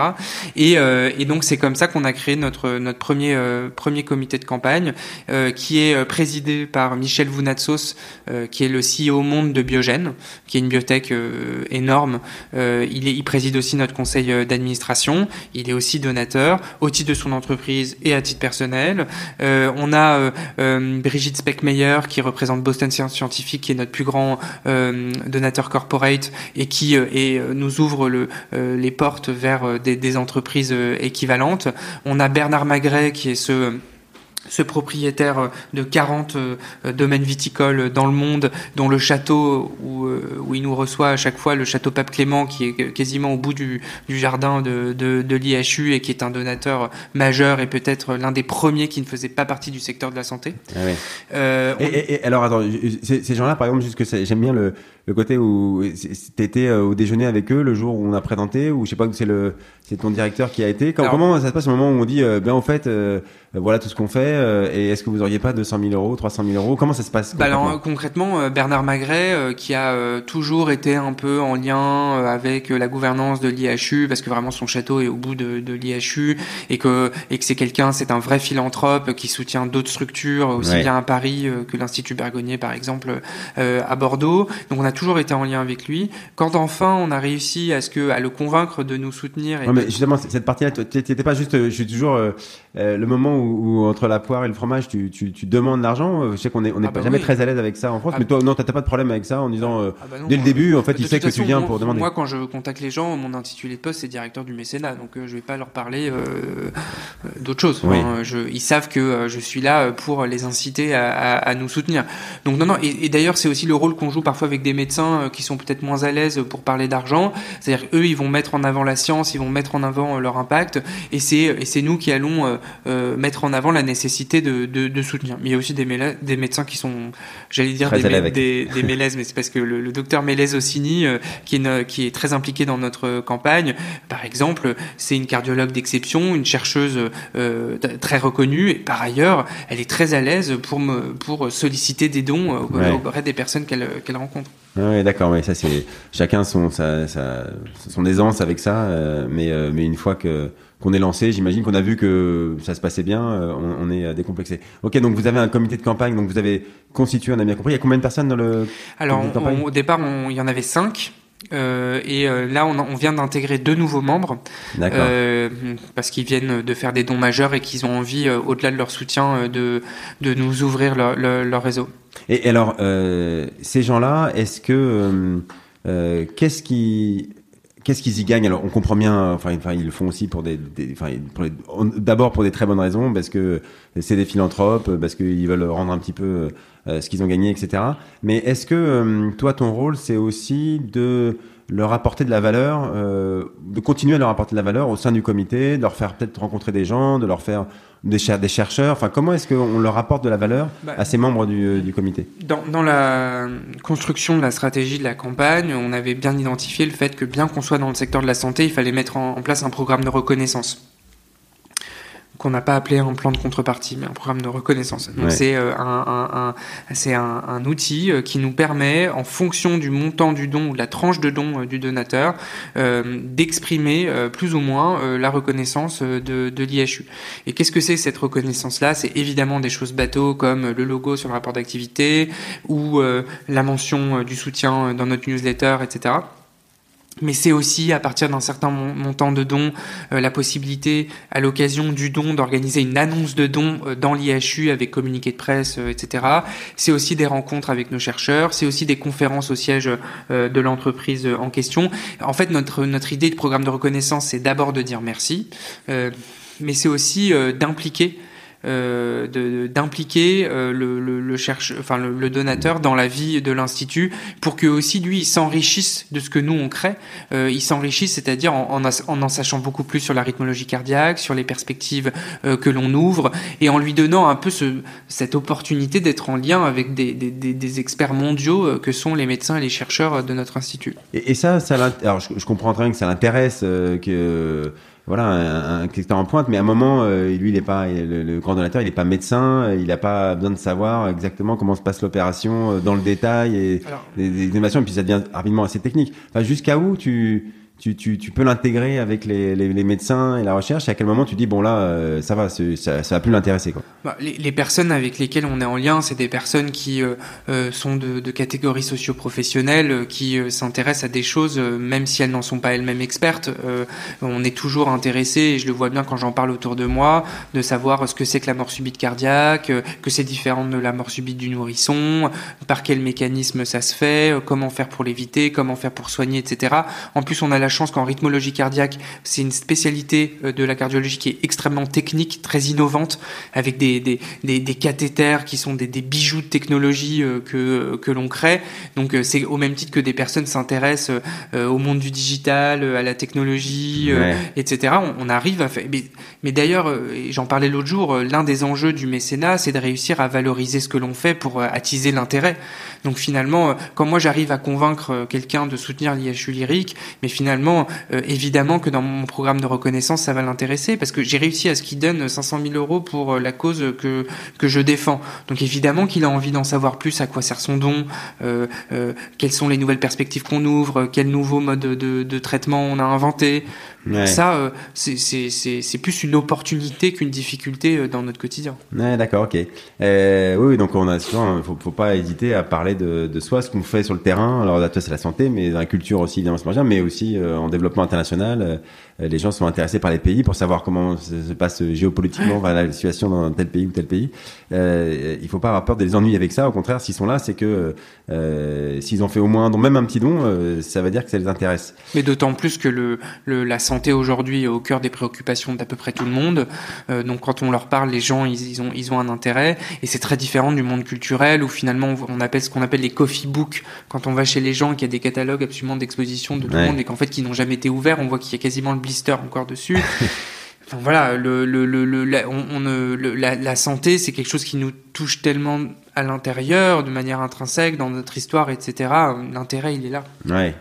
Et, et donc c'est comme ça qu'on a créé notre notre premier premier comité de campagne qui est présidé par Michel Vounatsos euh, qui est le CEO monde de Biogène, qui est une biotech euh, énorme. Euh, il, préside aussi notre conseil d'administration. Il est aussi donateur au titre de son entreprise et à titre personnel. on a Brigitte Speckmeyer qui représente Boston Scientific, qui est notre plus grand donateur corporate et qui nous ouvre le, les portes vers des, des entreprises équivalentes. On a Bernard Magret qui est ce ce propriétaire euh, de 40 euh, domaines viticoles dans le monde, dont le château où, euh, où, il nous reçoit à chaque fois, le château Pape Clément, qui est quasiment au bout du, du jardin de, de, de l'IHU et qui est un donateur majeur et peut-être l'un des premiers qui ne faisait pas partie du secteur de la santé. Ah euh, et, et, alors, attends, ces gens-là, par exemple, juste que j'aime bien le, le côté où t'étais au déjeuner avec eux le jour où on a présenté, ou je sais pas, c'est le, c'est ton directeur qui a été. comment ça se passe au moment où on dit, ben en fait, voilà tout ce qu'on fait et est-ce que vous auriez pas 200 000 euros, 300 000 euros? Comment ça se passe bah alors, concrètement, Bernard Magret, qui a toujours été un peu en lien avec la gouvernance de l'IHU, parce que vraiment son château est au bout de, de l'IHU, et que et que c'est quelqu'un, c'est un vrai philanthrope qui soutient d'autres structures aussi bien à Paris que l'Institut Bergonier par exemple à Bordeaux. Donc on a toujours été en lien avec lui. Quand enfin on a réussi à ce que à le convaincre de nous soutenir. Et mais justement cette partie-là, tu n'étais pas juste, je suis toujours euh, le moment où, entre la poire et le fromage, tu, tu, tu demandes l'argent. Euh, je sais qu'on est on n'est ah bah jamais très à l'aise avec ça en France, ah mais toi non, t'as pas de problème avec ça en disant euh, ah bah dès le début, en fait, il sait que tu viens pour demander. Moi, quand je contacte les gens, mon intitulé de poste c'est directeur du mécénat, donc je vais pas leur parler d'autre chose. Hein. je, ils savent que je suis là pour les inciter à, à, à nous soutenir. Donc non non. Et, et d'ailleurs, c'est aussi le rôle qu'on joue parfois avec des médecins qui sont peut-être moins à l'aise pour parler d'argent. C'est-à-dire eux, ils vont mettre en avant la science, ils vont mettre en avant leur impact, et c'est et c'est nous qui allons euh, mettre en avant la nécessité de, de, de, soutenir. Mais il y a aussi des, des médecins qui sont, j'allais dire des, des, des, Mélèzes, mais c'est parce que le, le docteur Mélèze Ossini, euh, qui, est qui est très impliqué dans notre campagne, par exemple, c'est une cardiologue d'exception, une chercheuse euh, très reconnue, et par ailleurs, elle est très à l'aise pour, me, pour solliciter des dons auprès des personnes qu'elle rencontre. Oui, d'accord, mais ça c'est chacun son, sa, sa, son aisance avec ça, mais, mais une fois que qu'on est lancé. J'imagine qu'on a vu que ça se passait bien. Euh, on, est euh, décomplexé. Ok, donc vous avez un comité de campagne. Donc vous avez constitué, on a bien compris. Il y a combien de personnes dans le Alors, au départ, il y en avait cinq. Euh, et là, on, vient d'intégrer deux nouveaux membres parce qu'ils viennent de faire des dons majeurs et qu'ils ont envie, au-delà de leur soutien, de, de nous ouvrir leur, leur, réseau. Et, alors, ces gens-là, est-ce que qu'est-ce qui Qu'est-ce qu'ils y gagnent? Alors, on comprend bien. Enfin, enfin, ils le font aussi pour des, enfin, d'abord pour des très bonnes raisons, parce que c'est des philanthropes, parce qu'ils veulent rendre un petit peu euh, ce qu'ils ont gagné, etc. Mais est-ce que euh, toi, ton rôle, c'est aussi de leur apporter de la valeur, euh, de continuer à leur apporter de la valeur au sein du comité, de leur faire peut-être rencontrer des gens, de leur faire des, chercheurs. Enfin, comment est-ce qu'on leur apporte de la valeur bah, à ces membres du, euh, du comité? dans, dans, la construction de la stratégie de la campagne, on avait bien identifié le fait que bien qu'on soit dans le secteur de la santé, il fallait mettre en place un programme de reconnaissance qu'on n'a pas appelé un plan de contrepartie, mais un programme de reconnaissance. Donc c'est euh, un, c'est un, outil euh, qui nous permet, en fonction du montant du don ou de la tranche de don euh, du donateur, d'exprimer plus ou moins la reconnaissance de, de l'IHU. Et qu'est-ce que c'est cette reconnaissance-là? C'est évidemment des choses bateaux comme le logo sur le rapport d'activité ou la mention du soutien dans notre newsletter, etc mais c'est aussi à partir d'un certain montant de dons euh, la possibilité à l'occasion du don d'organiser une annonce de don euh, dans l'IHU avec communiqué de presse, euh, etc. C'est aussi des rencontres avec nos chercheurs, c'est aussi des conférences au siège de l'entreprise en question. En fait, notre notre idée de programme de reconnaissance, c'est d'abord de dire merci, mais c'est aussi d'impliquer euh, d'impliquer euh, le, le, le, cherche, enfin le, le, donateur dans la vie de l'institut pour que aussi lui il s'enrichisse de ce que nous on crée. Euh, il s'enrichisse, c'est-à-dire en, en, en, en, sachant beaucoup plus sur la rythmologie cardiaque, sur les perspectives euh, que l'on ouvre, et en lui donnant un peu ce, cette opportunité d'être en lien avec des, des, des, experts mondiaux euh, que sont les médecins et les chercheurs de notre institut. Et, et ça, ça alors je, comprends très bien que ça l'intéresse que voilà un, un en pointe mais à un moment euh, lui il est pas le, le grand donateur il est pas médecin il n'a pas besoin de savoir exactement comment se passe l'opération euh, dans le détail et des, des innovations et puis ça devient rapidement assez technique. Enfin jusqu'à où tu tu, peux l'intégrer avec les, médecins et la recherche et à quel moment tu dis bon là euh, ça va ça, va plus l'intéresser quoi. Bah, les, personnes avec lesquelles on est en lien c'est des personnes qui euh, euh sont de, catégories socio-professionnelles qui s'intéressent à des choses même si elles n'en sont pas elles-mêmes expertes. On est toujours intéressé et je le vois bien quand j'en parle autour de moi de savoir ce que c'est que la mort subite cardiaque que c'est différent de la mort subite du nourrisson par quel mécanisme ça se fait comment faire pour l'éviter comment faire pour soigner etc en plus on a la chance qu'en rythmologie cardiaque, c'est une spécialité euh, de la cardiologie qui est extrêmement technique, très innovante, avec des, des, des, des cathéters qui sont des, des, bijoux de technologie euh, que, que l'on crée. Donc euh, c'est au même titre que des personnes s'intéressent au monde du digital, à la technologie, etc. On, arrive à faire... Mais, mais d'ailleurs, j'en parlais l'autre jour, l'un des enjeux du mécénat, c'est de réussir à valoriser ce que l'on fait pour attiser l'intérêt. Donc finalement, quand moi j'arrive à convaincre quelqu'un de soutenir l'IHU lyrique, mais finalement finalement, évidemment que dans mon programme de reconnaissance, ça va l'intéresser parce que j'ai réussi à ce qu'il donne 500 000 euros pour la cause que que je défends. Donc évidemment qu'il a envie d'en savoir plus à quoi sert son don, quelles sont les nouvelles perspectives qu'on ouvre, quel nouveau mode de, de traitement on a inventé. Ça, euh, c'est plus une opportunité qu'une difficulté euh, dans notre quotidien. Ouais, d'accord, ok. Euh, oui, donc on a souvent, faut, faut pas hésiter à parler de, de soi, ce qu'on fait sur le terrain. Alors, toi, c'est la santé, mais dans la culture aussi, évidemment, c'est mais aussi en développement international. Les gens sont intéressés par les pays pour savoir comment se, passe géopolitiquement la situation dans tel pays ou tel pays. Euh, il faut pas avoir peur des ennuis avec ça. Au contraire, s'ils sont là, c'est que s'ils ont fait au moins un don, même un petit don, ça veut dire que ça les intéresse. Mais d'autant plus que le, le la santé aujourd'hui est au cœur des préoccupations d'à peu près tout le monde. Euh, donc quand on leur parle, les gens ils, ont ils ont un intérêt et c'est très différent du monde culturel où finalement on appelle ce qu'on appelle les coffee books quand on va chez les gens qu'il y a des catalogues absolument d'exposition de tout le monde et qu'en fait qui n'ont jamais été ouverts, on voit qu'il y a quasiment le blister encore dessus. Enfin, voilà, le, le, le, la, on, la, la, santé, c'est quelque chose qui nous touche tellement à l'intérieur, de manière intrinsèque, dans notre histoire, etc. L'intérêt, il est là. Ouais.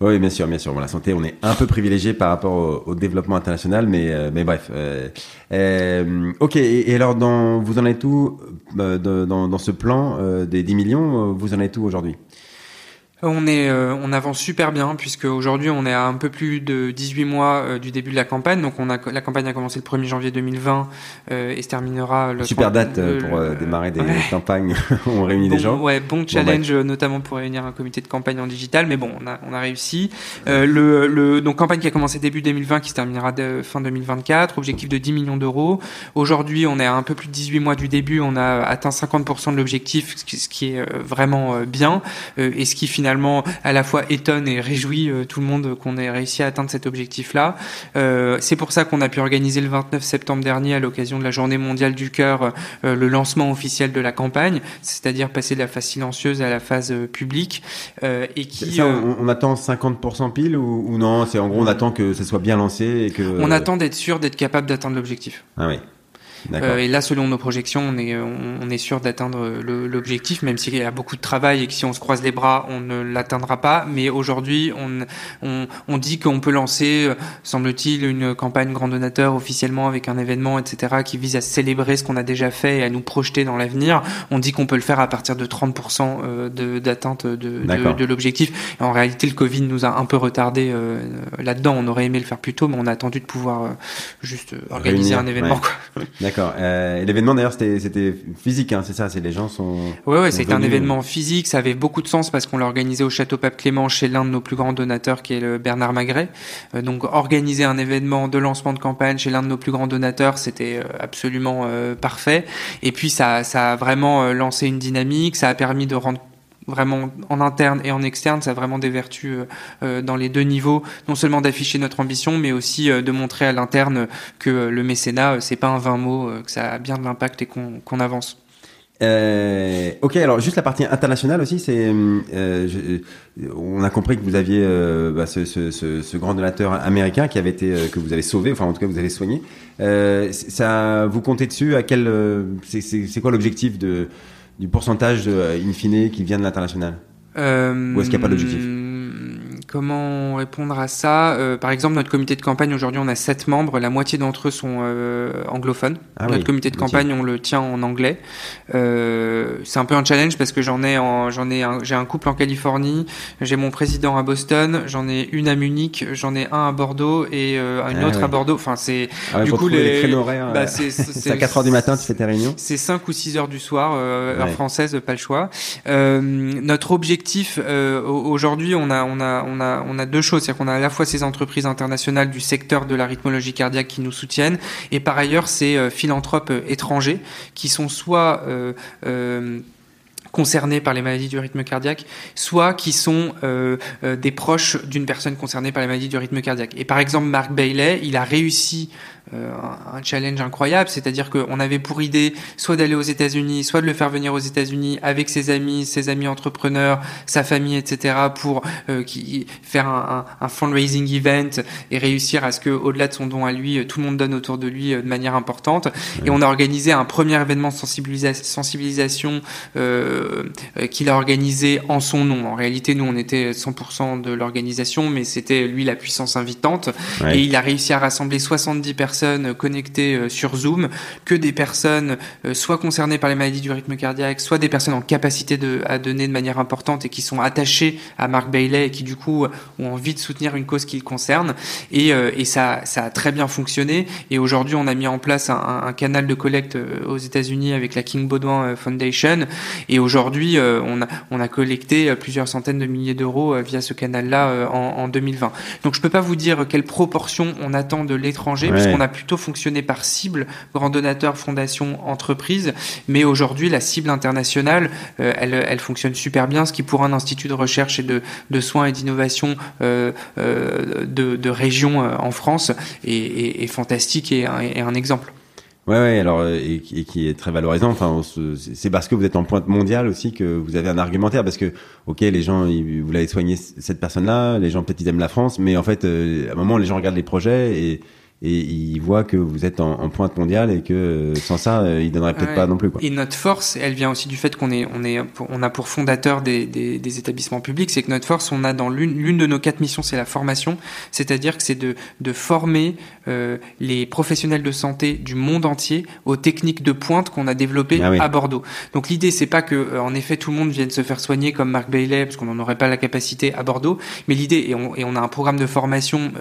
Oui, bien sûr, bien sûr. Bon, la santé, on est un peu privilégié par rapport au, développement international, mais, euh, mais bref. Euh, euh, ok, et, alors, dans, vous en êtes où dans, ce plan des 10 millions Vous en êtes où aujourd'hui? On est, euh, on avance super bien puisque aujourd'hui on est à un peu plus de 18 mois euh, du début de la campagne. Donc on a la campagne a commencé le 1er janvier 2020 euh, et se terminera le super date pour démarrer des campagnes. on réunit des gens. Ouais, bon challenge notamment pour réunir un comité de campagne en digital, mais bon, on a, on a réussi. le, le donc campagne qui a commencé début 2020 qui se terminera de, fin 2024. Objectif de 10 millions d'euros. Aujourd'hui, on est à un peu plus de 18 mois du début. On a atteint 50% de l'objectif, ce qui est vraiment bien et ce qui finalement à la fois étonne et réjouit euh, tout le monde qu'on ait réussi à atteindre cet objectif-là. Euh, c'est pour ça qu'on a pu organiser le 29 septembre dernier à l'occasion de la Journée mondiale du cœur euh, le lancement officiel de la campagne, c'est-à-dire passer de la phase silencieuse à la phase publique. et qui, on, attend 50% pile ou, non? C'est en gros on attend que ça soit bien lancé et que. On attend d'être sûr d'être capable d'atteindre l'objectif. Ah oui. Euh, et là, selon nos projections, on est, on, est sûr d'atteindre l'objectif, même s'il y a beaucoup de travail et que si on se croise les bras, on ne l'atteindra pas. Mais aujourd'hui, on, on, on, dit qu'on peut lancer, euh, semble-t-il, une campagne grand donateur officiellement avec un événement, etc., qui vise à célébrer ce qu'on a déjà fait et à nous projeter dans l'avenir. On dit qu'on peut le faire à partir de 30% euh, d'atteinte de, de, de, l'objectif. En réalité, le Covid nous a un peu retardé là-dedans. On aurait aimé le faire plus tôt, mais on a attendu de pouvoir juste organiser un événement. Quoi. D'accord. Euh, l'événement d'ailleurs c'était physique, hein, c'est ça, c'est les gens sont. Ouais, ouais, c'était un événement physique. Ça avait beaucoup de sens parce qu'on l'a organisé au château Pape Clément chez l'un de nos plus grands donateurs, qui est le Bernard Magret. Euh, donc organiser un événement de lancement de campagne chez l'un de nos plus grands donateurs, c'était euh, absolument euh, parfait. Et puis ça, ça a vraiment lancé une dynamique. Ça a permis de rendre vraiment en interne et en externe, ça a vraiment des vertus euh, euh, dans les deux niveaux, non seulement d'afficher notre ambition, mais aussi euh, de montrer à l'interne que le mécénat, c'est pas un vain mot, que ça a bien de l'impact et qu'on avance. ok, alors juste la partie internationale aussi, c'est, on a compris que vous aviez bah, ce, ce, grand donateur américain qui avait été que vous avez sauvé, enfin en tout cas vous avez soigné. ça, vous comptez dessus? À quel, c'est quoi l'objectif de du pourcentage euh, in fine qui vient de l'international? Ou est-ce qu'il n'y a pas d'objectif? Comment répondre à ça euh, Par exemple, notre comité de campagne, aujourd'hui, on a sept membres. La moitié d'entre eux sont euh, anglophones. Ah notre comité de campagne, on le tient en anglais. Euh, c'est un peu un challenge parce que j'en ai, j'en ai, j'ai un couple en Californie, j'ai mon président à Boston, j'en ai une à Munich, j'en ai un à Bordeaux et une ah autre à Bordeaux. Enfin, c'est ah du coup les, les horaires. Bah, c'est à 4 heures du matin, tu fais tes réunions. C'est 5 ou 6 heures du soir, heure française, pas le choix. notre objectif aujourd'hui, on a, on a, on a on a deux choses, c'est qu'on a à la fois ces entreprises internationales du secteur de la rythmologie cardiaque qui nous soutiennent, et par ailleurs ces euh, philanthropes euh, étrangers qui sont soit euh, concernés par les maladies du rythme cardiaque, soit qui sont des proches d'une personne concernée par les maladies du rythme cardiaque. Et par exemple, Mark Bailey, il a réussi un challenge incroyable, c'est-à-dire qu'on avait pour idée soit d'aller aux États-Unis, soit de le faire venir aux États-Unis avec ses amis, ses amis entrepreneurs, sa famille, etc., pour qui, faire un, un, fundraising event et réussir à ce que, au-delà de son don à lui, tout le monde donne autour de lui de manière importante. Et on a organisé un premier événement de sensibilisation euh, qu'il a organisé en son nom. En réalité, nous, on était 100% de l'organisation, mais c'était lui la puissance invitante. Et il a réussi à rassembler 70 personnes connectées euh, sur Zoom, que des personnes euh, soit concernées par les maladies du rythme cardiaque, soit des personnes en capacité de, à donner de manière importante et qui sont attachées à Mark Bailey et qui du coup ont envie de soutenir une cause qui le concerne. Et, et ça, ça a très bien fonctionné. Et aujourd'hui, on a mis en place un, un canal de collecte aux États-Unis avec la King Baudouin Foundation. Et aujourd'hui, on a, on a collecté plusieurs centaines de milliers d'euros via ce canal-là en, en 2020. Donc je peux pas vous dire quelle proportion on attend de l'étranger, puisqu'on a plutôt fonctionné par cible, grand donateur, fondation, entreprise. Mais aujourd'hui, la cible internationale, euh, elle, fonctionne super bien, ce qui pour un institut de recherche et de, soins et d'innovation euh, euh, de, région en France est, fantastique et, un exemple. Ouais, ouais, alors et, qui est très valorisant. Enfin, c'est parce que vous êtes en pointe mondiale aussi que vous avez un argumentaire. Parce que, ok, les gens, vous l'avez soigné cette personne-là, les gens peut-être ils aiment la France, mais en fait, à un moment, les gens regardent les projets et et ils voient que vous êtes en, en pointe mondiale et que euh, sans ça, euh, ils donneraient peut-être pas non plus. Quoi. Et notre force, elle vient aussi du fait qu'on est, on est, on a pour fondateur des, des, des établissements publics, c'est que notre force, on a dans l'une de nos quatre missions, c'est la formation, c'est-à-dire que c'est de, de former euh, les professionnels de santé du monde entier aux techniques de pointe qu'on a développées ah à Bordeaux. Donc l'idée, c'est pas que, euh, en effet, tout le monde vienne se faire soigner comme Marc Bailey, parce qu'on n'en aurait pas la capacité à Bordeaux, mais l'idée, et on, et on a un programme de formation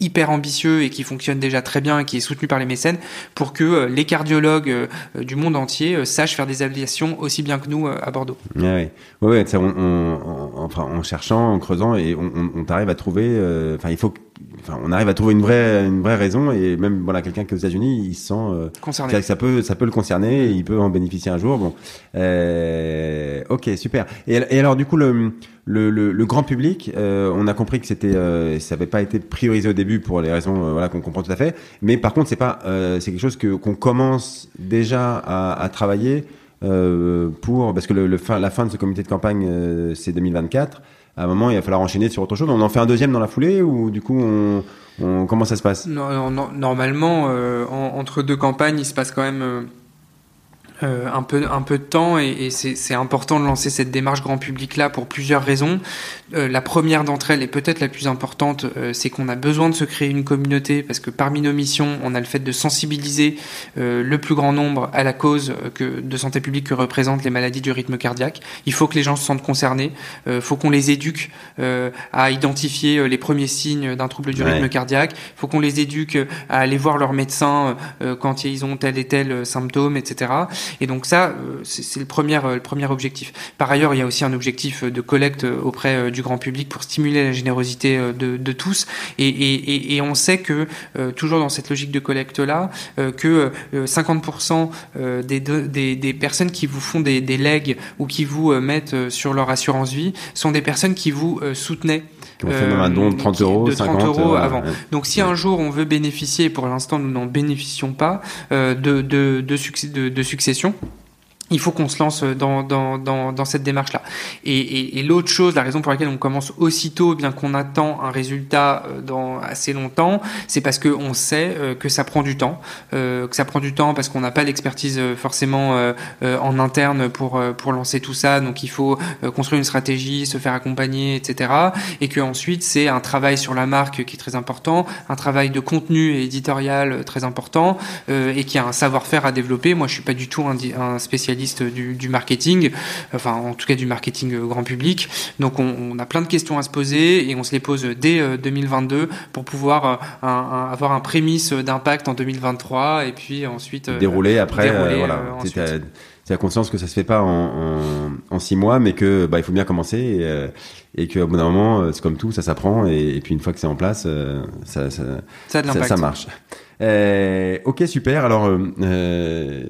hyper ambitieux et qui fonctionne déjà très bien et qui est soutenu par les mécènes pour que euh, les cardiologues euh, du monde entier euh, sachent faire des ablations aussi bien que nous à Bordeaux. Ouais, ouais, enfin, en cherchant, en creusant, et on, on, à trouver. Enfin, il faut Enfin, on arrive à trouver une vraie une vraie raison et même voilà quelqu'un qui est aux États-Unis il se sent concerné ça peut ça peut le concerner et il peut en bénéficier un jour bon euh, ok super et, et, alors du coup le le, le, grand public, euh, on a compris que c'était, euh, ça n'avait pas été priorisé au début pour les raisons euh, voilà qu'on comprend tout à fait. Mais par contre, c'est pas, c'est quelque chose que qu'on commence déjà à, à travailler pour parce que le, fin, la fin de ce comité de campagne c'est 2024. À un moment, il va falloir enchaîner sur autre chose. On en fait un deuxième dans la foulée ou du coup on, comment ça se passe? Normalement, entre deux campagnes, il se passe quand même euh, un peu un peu de temps et, et c'est important de lancer cette démarche grand public là pour plusieurs raisons. Euh, la première d'entre elles est peut-être la plus importante, euh, c'est qu'on a besoin de se créer une communauté parce que parmi nos missions, on a le fait de sensibiliser le plus grand nombre à la cause que de santé publique que représentent les maladies du rythme cardiaque. Il faut que les gens se sentent concernés, il faut qu'on les éduque à identifier les premiers signes d'un trouble du rythme cardiaque, il faut qu'on les éduque à aller voir leur médecin quand ils ont tel et tel symptôme, etc. Et donc ça, euh, c'est le premier, euh, le premier objectif. Par ailleurs, il y a aussi un objectif de collecte auprès euh, du grand public pour stimuler la générosité de, tous. Et, on sait que, toujours dans cette logique de collecte-là, que 50% des, personnes qui vous font des legs ou qui vous mettent sur leur assurance vie sont des personnes qui vous soutenaient on fait même un don de 30 euros, 50 euros avant. Donc si un jour on veut bénéficier, pour l'instant nous n'en bénéficions pas, euh, de, de, de, succès, de, de succession, il faut qu'on se lance dans, dans, dans, dans cette démarche-là. Et, et, et l'autre chose, la raison pour laquelle on commence aussitôt, bien qu'on attend un résultat euh, dans assez longtemps, c'est parce qu'on sait euh, que ça prend du temps, euh, que ça prend du temps parce qu'on n'a pas l'expertise forcément en interne pour, pour lancer tout ça. Donc il faut construire une stratégie, se faire accompagner, etc. Et que ensuite c'est un travail sur la marque qui est très important, un travail de contenu éditorial très important, et qui a un savoir-faire à développer. Moi, je suis pas du tout un, un spécialiste du, du, marketing, enfin en tout cas du marketing euh, grand public. Donc on, on, a plein de questions à se poser et on se les pose dès 2022 euh, pour pouvoir euh, un, un, avoir un prémisse d'impact en 2023 et puis ensuite dérouler après. Dérouler, voilà. tu as conscience que ça se fait pas en, en, en, six mois, mais que bah, il faut bien commencer et, et qu'au bout d'un moment, c'est comme tout, ça s'apprend et, et, puis une fois que c'est en place, ça, ça, ça, ça, ça marche. Euh, ok, super. Alors, euh, euh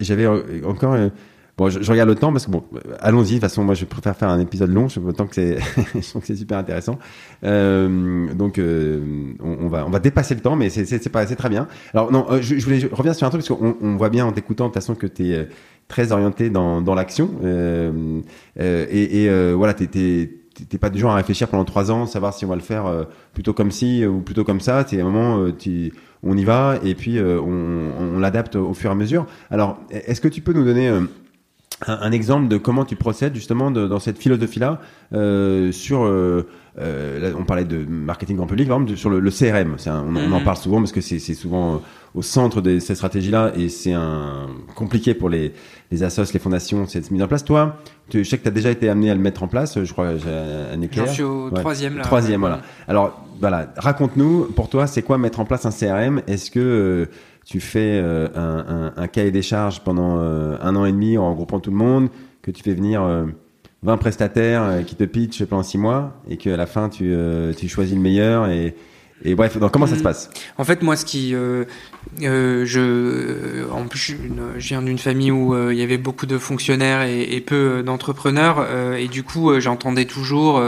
j'avais encore. Euh, Bon, je, regarde le temps parce que bon, allons-y. De toute façon, moi, je préfère faire un épisode long. Je trouve que c'est, je trouve que c'est super intéressant. Euh, donc, euh, on, va, on va dépasser le temps, mais c'est, c'est, pas, c'est très bien. Alors, non, euh, je, je voulais revenir sur un truc parce qu'on on voit bien en t'écoutant de toute façon que tu es très orienté dans, dans l'action. et, et voilà, t'es, t'es, t'es pas du genre à réfléchir pendant trois ans, savoir si on va le faire plutôt comme ci ou plutôt comme ça. C'est un moment, tu, on y va et puis on, on l'adapte au fur et à mesure. Alors, est-ce que tu peux nous donner un, exemple de comment tu procèdes justement dans cette philosophie-là euh, sur euh, euh, on parlait de marketing en public, par exemple, sur le, CRM. on, en mhm. parle souvent parce que c'est souvent au centre de ces stratégies-là et c'est un compliqué pour les, les assos, les fondations, cette mise en place. Toi, tu, je sais que tu as déjà été amené à le mettre en place, je crois, un éclair. J'en suis au troisième là. Troisième, voilà. Alors, voilà, raconte-nous, pour toi, c'est quoi mettre en place un CRM Est-ce que tu fais euh, un, un, cahier des charges pendant euh, un an et demi en regroupant tout le monde, que tu fais venir 20 euh, prestataires qui te pitchent pendant 6 mois et qu'à la fin tu, tu choisis le meilleur et, et bref, donc comment ça se mm. passe? En fait, moi, ce qui, euh, euh, je, en plus, je, viens d'une famille où euh, il y avait beaucoup de fonctionnaires et, peu d'entrepreneurs, euh, et du coup, j'entendais toujours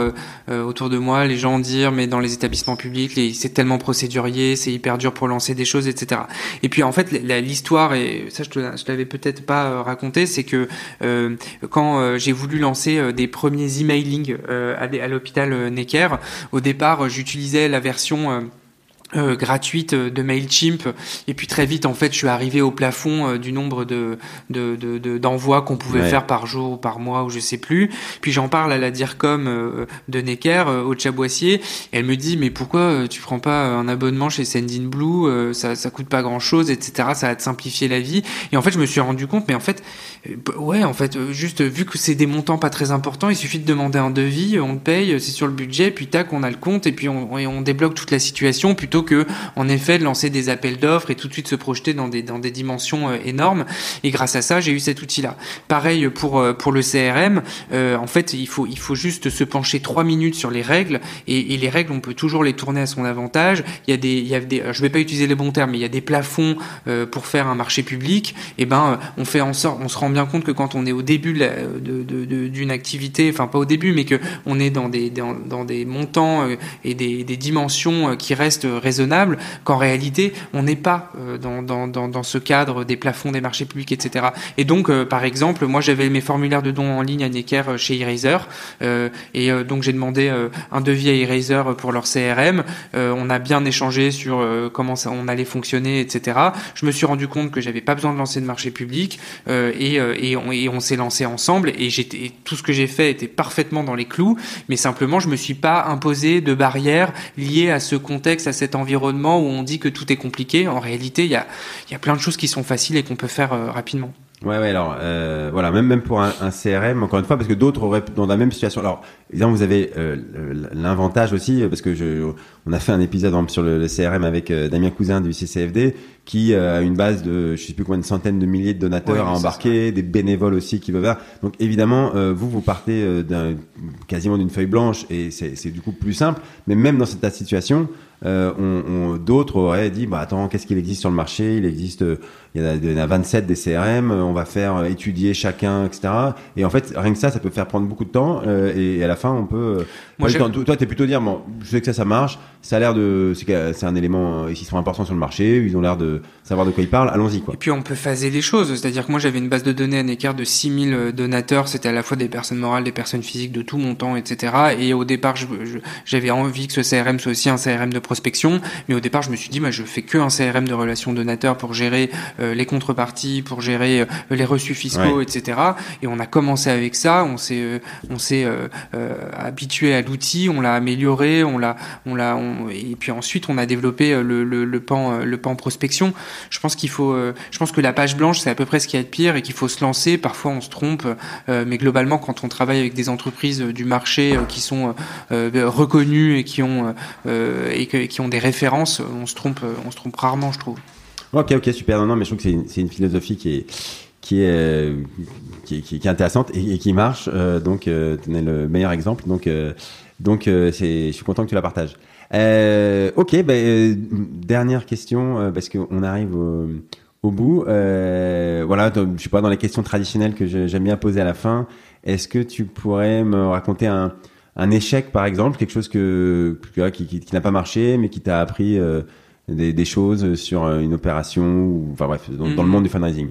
autour de moi les gens dire, mais dans les établissements publics, c'est tellement procédurier, c'est hyper dur pour lancer des choses, etc. Et puis, en fait, l'histoire, et ça, je te, l'avais peut-être pas raconté, c'est que quand j'ai voulu lancer des premiers emailing à l'hôpital Necker, au départ, j'utilisais la version euh, gratuite de Mailchimp. Et puis très vite en fait je suis arrivé au plafond euh, du nombre de d'envois de, qu'on pouvait faire par jour ou par mois ou je sais plus. Puis j'en parle à la DIRCOM euh, de Necker au Chaboissier elle me dit mais pourquoi tu prends pas un abonnement chez Sendinblue ça ça coûte pas grand chose etc ça va te simplifier la vie. Et en fait je me suis rendu compte mais en fait ouais en fait juste vu que c'est des montants pas très importants il suffit de demander un devis on le paye c'est sur le budget puis tac on a le compte et puis on, et on débloque toute la situation plutôt que en effet de lancer des appels d'offres et tout de suite se projeter dans des dans des dimensions euh, énormes. Et grâce à ça, j'ai eu cet outil-là. Pareil pour euh, pour le CRM. Euh, en fait, il faut il faut juste se pencher trois minutes sur les règles et, et, les règles, on peut toujours les tourner à son avantage. Il y a des il y a des je vais pas utiliser les bons termes, mais il y a des plafonds pour faire un marché public. Et eh ben on fait en sorte, on se rend bien compte que quand on est au début d'une activité, enfin pas au début, mais que on est dans des dans, dans des montants et des, des dimensions qui restent raisonnables raisonnable, qu'en réalité, on n'est pas euh, dans, dans, dans, ce cadre des plafonds des marchés publics, etc. Et donc, euh, par exemple, moi, j'avais mes formulaires de dons en ligne à Necker euh, chez Eraser, et donc j'ai demandé un devis à Eraser pour leur CRM. on a bien échangé sur comment ça, on allait fonctionner, etc. Je me suis rendu compte que j'avais pas besoin de lancer de marché public, et, et on, et on s'est lancé ensemble. Et tout ce que j'ai fait était parfaitement dans les clous, mais simplement, je me suis pas imposé de barrières liées à ce contexte, à cet environnement où on dit que tout est compliqué. En réalité, il y a, y a plein de choses qui sont faciles et qu'on peut faire euh, rapidement. Ouais, ouais, alors, euh, voilà, même, même pour un, un, CRM, encore une fois, parce que d'autres auraient dans la même situation. Alors, évidemment, vous avez euh, l'invantage aussi, parce que je, on a fait un épisode sur le, le CRM avec euh, Damien Cousin du CCFD, qui euh, a une base de, je sais plus combien de centaines de milliers de donateurs à embarquer, des bénévoles aussi qui veulent. Donc, évidemment, vous, vous partez d'un, quasiment d'une feuille blanche, et c'est du coup plus simple. Mais même dans cette situation, euh, on, on, d'autres auraient dit bah attends qu'est-ce qu'il existe sur le marché? Il existe il y, a, il y en a 27 des CRM on va faire étudier chacun etc et en fait rien que ça ça peut faire prendre beaucoup de temps euh, et, à la fin on peut Moi, toi t'es plutôt dire bon je sais que ça ça marche ça a l'air de c'est un élément ils sont importants sur le marché ils ont l'air de savoir de quoi ils parlent allons-y quoi et puis on peut phaser les choses c'est-à-dire que moi j'avais une base de données à un écart de 6000 donateurs c'était à la fois des personnes morales des personnes physiques de tout montant etc et au départ j'avais envie que ce CRM soit aussi un CRM de prospection. Mais au départ, je me suis dit, bah, je fais que un CRM de relations donateurs pour gérer euh, les contreparties, pour gérer euh, les reçus fiscaux, etc. Et on a commencé avec ça. On s'est, euh, on s'est habitué à l'outil, on l'a amélioré, on l'a, on l'a, et puis ensuite on a développé le, le, pan, le pan prospection. Je pense qu'il faut, je pense que la page blanche, c'est à peu près ce qu'il y a de pire et qu'il faut se lancer. Parfois, on se trompe, mais globalement, quand on travaille avec des entreprises du marché qui sont reconnues et qui ont qui ont des références, on se trompe, on se trompe rarement, je trouve. Ok, ok, super. Non, non, mais je trouve que c'est une, philosophie qui est qui est, euh, qui, qui, qui est intéressante et, qui marche. Euh, donc, euh, tu es le meilleur exemple. Donc, euh, donc, c'est, je suis content que tu la partages. ok, ben, dernière question parce qu'on arrive au, au bout. voilà, je suis pas dans les questions traditionnelles que j'aime bien poser à la fin. Est-ce que tu pourrais me raconter un, un échec, par exemple, quelque chose que, qui, qui, n'a pas marché, mais qui t'a appris des, des, choses sur une opération, ou, enfin bref, dans, dans le mhm. monde du fundraising?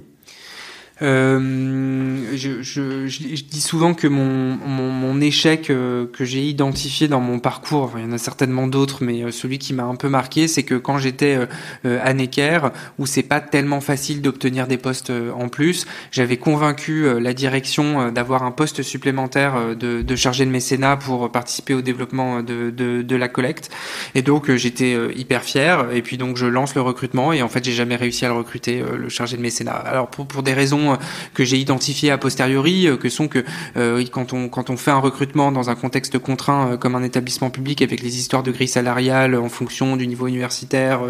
Je, je, je, dis souvent que mon, mon, mon échec euh, que j'ai identifié dans mon parcours, il y en a certainement d'autres, mais euh, celui qui m'a un peu marqué, c'est que quand j'étais euh, à Necker, où c'est pas tellement facile d'obtenir des postes en plus, j'avais convaincu la direction d'avoir un poste supplémentaire de, de chargé de mécénat pour participer au développement de, de, de la collecte. Et donc j'étais hyper fier. Et puis donc je lance le recrutement et en fait j'ai jamais réussi à le recruter, le chargé de mécénat. Alors pour, pour des raisons euh, que j'ai identifié a posteriori, euh, que sont que euh, quand on quand on fait un recrutement dans un contexte contraint comme un établissement public avec les histoires de grille salariale en fonction du niveau universitaire,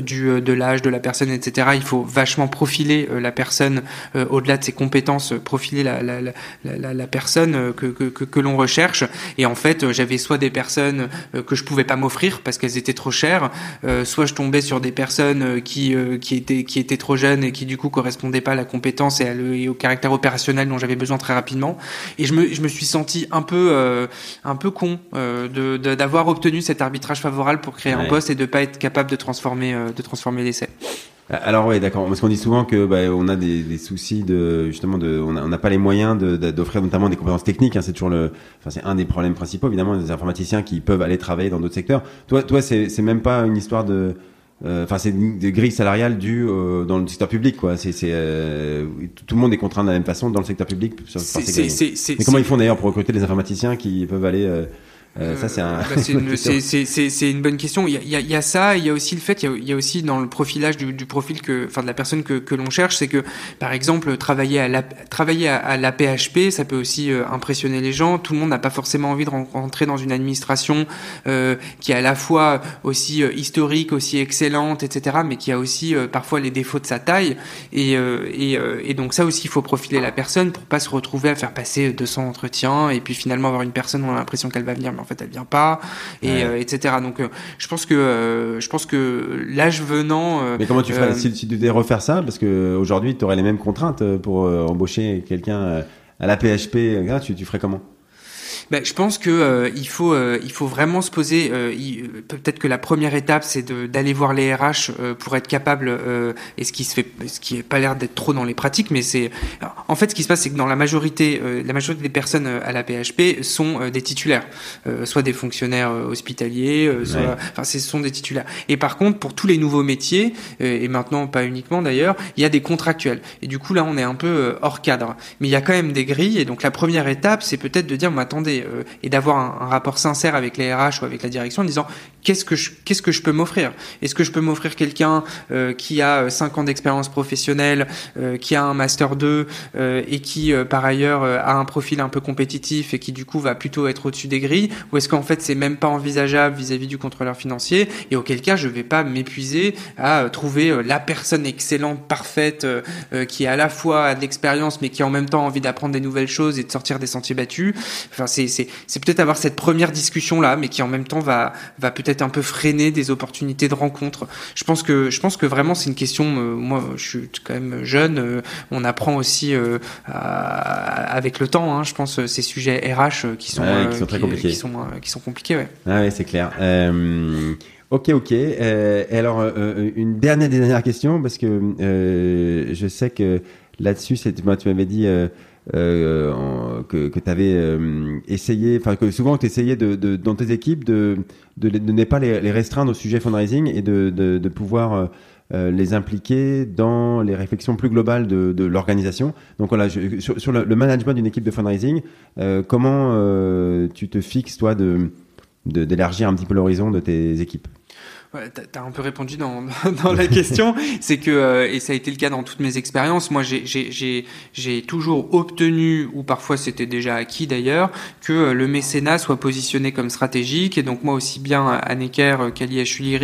du de l'âge de la personne, etc. Il faut vachement profiler la personne au-delà de ses compétences, profiler la la, la, la, personne que que, que, l'on recherche. Et en fait, j'avais soit des personnes que je pouvais pas m'offrir parce qu'elles étaient trop chères, soit je tombais sur des personnes qui qui étaient qui étaient trop jeunes et qui du coup correspondaient pas à la compétence et, au caractère opérationnel dont j'avais besoin très rapidement. Et je me, je me suis senti un peu, euh, un peu con euh, d'avoir obtenu cet arbitrage favorable pour créer un poste et de pas être capable de transformer, euh, de transformer l'essai. Alors oui, d'accord. Parce qu'on dit souvent que bah, on a des, des, soucis de justement de, on n'a pas les moyens d'offrir notamment des compétences techniques. Hein, c'est toujours le, enfin c'est un des problèmes principaux évidemment des informaticiens qui peuvent aller travailler dans d'autres secteurs. Toi, toi, c'est même pas une histoire de euh, enfin, c'est des grilles salariales dues euh, dans le secteur public, quoi. C'est, euh, tout le monde est contraint de la même façon dans le secteur public. Sur, par ces Mais comment ils font d'ailleurs pour recruter des informaticiens qui peuvent aller euh, ça, c'est un... Bah, c'est une, bonne question. Il y, a, il, y a, il y a, ça, il y a aussi le fait, il y a, il y a aussi dans le profilage du, du, profil que, enfin, de la personne que, que l'on cherche, c'est que, par exemple, travailler à la, travailler à, la PHP, ça peut aussi euh, impressionner les gens. Tout le monde n'a pas forcément envie de rentrer dans une administration euh, qui est à la fois aussi euh, historique, aussi excellente, etc., mais qui a aussi parfois les défauts de sa taille. Et, et, et donc ça aussi, il faut profiler la personne pour pas se retrouver à faire passer 200 entretiens et puis finalement avoir une personne où on a l'impression qu'elle va venir en fait elle vient pas et euh, etc donc euh, je pense que euh, je pense que l'âge venant mais comment tu ferais si, tu devais refaire ça? Parce que aujourd'hui tu aurais les mêmes contraintes pour embaucher quelqu'un à la PHP tu, tu ferais comment? Ben, je pense que euh, il faut euh, il faut vraiment se poser. Euh, Peut-être que la première étape c'est d'aller voir les RH euh, pour être capable et ce qui se fait, ce qui est pas l'air d'être trop dans les pratiques, mais c'est en fait ce qui se passe c'est que dans la majorité la majorité des personnes à la PHP sont des titulaires, soit des fonctionnaires hospitaliers, soit enfin ce sont des titulaires. Et par contre pour tous les nouveaux métiers et maintenant pas uniquement d'ailleurs, il y a des contractuels. Et du coup là on est un peu hors cadre, mais il y a quand même des grilles et donc la première étape c'est peut-être de dire mais attendez euh, et, d'avoir un, rapport sincère avec les RH ou avec la direction en disant qu'est-ce que je, qu'est-ce que je peux m'offrir? Est-ce que je peux m'offrir quelqu'un euh, qui a 5 euh, ans d'expérience professionnelle, qui a un master 2 et qui par ailleurs a un profil un peu compétitif et qui du coup va plutôt être au-dessus des grilles? Ou est-ce qu'en fait c'est même pas envisageable vis-à-vis du contrôleur financier et auquel cas je vais pas m'épuiser à trouver la personne excellente, parfaite, qui a à la fois de l'expérience mais qui a en même temps envie d'apprendre des nouvelles choses et de sortir des sentiers battus? Enfin, c'est c'est peut-être avoir cette première discussion là, mais qui en même temps va va peut-être un peu freiner des opportunités de rencontre. Je pense que je pense que vraiment c'est une question. Euh, moi, je suis quand même jeune. Euh, on apprend aussi euh, avec le temps. Hein, je pense ces sujets RH qui sont qui sont très compliqués, qui sont qui sont compliqués. Ouais. Ah ouais, c'est clair. Ok, ok. et alors, une dernière, dernière question, parce que je sais que là-dessus, tu m'avais dit, euh, que, tu avais euh, essayé, enfin que souvent tu essayais de, dans tes équipes de, de, ne pas les, restreindre au sujet fundraising et de, pouvoir euh, les impliquer dans les réflexions plus globales de, l'organisation. Donc voilà, sur, sur le, management d'une équipe de fundraising, comment tu te fixes toi de d'élargir un petit peu l'horizon de tes équipes? Ouais, t'as un peu répondu dans, dans la question, c'est que euh, et ça a été le cas dans toutes mes expériences. Moi, j'ai toujours obtenu, ou parfois c'était déjà acquis d'ailleurs, que euh, le mécénat soit positionné comme stratégique. Et donc moi aussi bien à Necker euh, qu'à l'IHU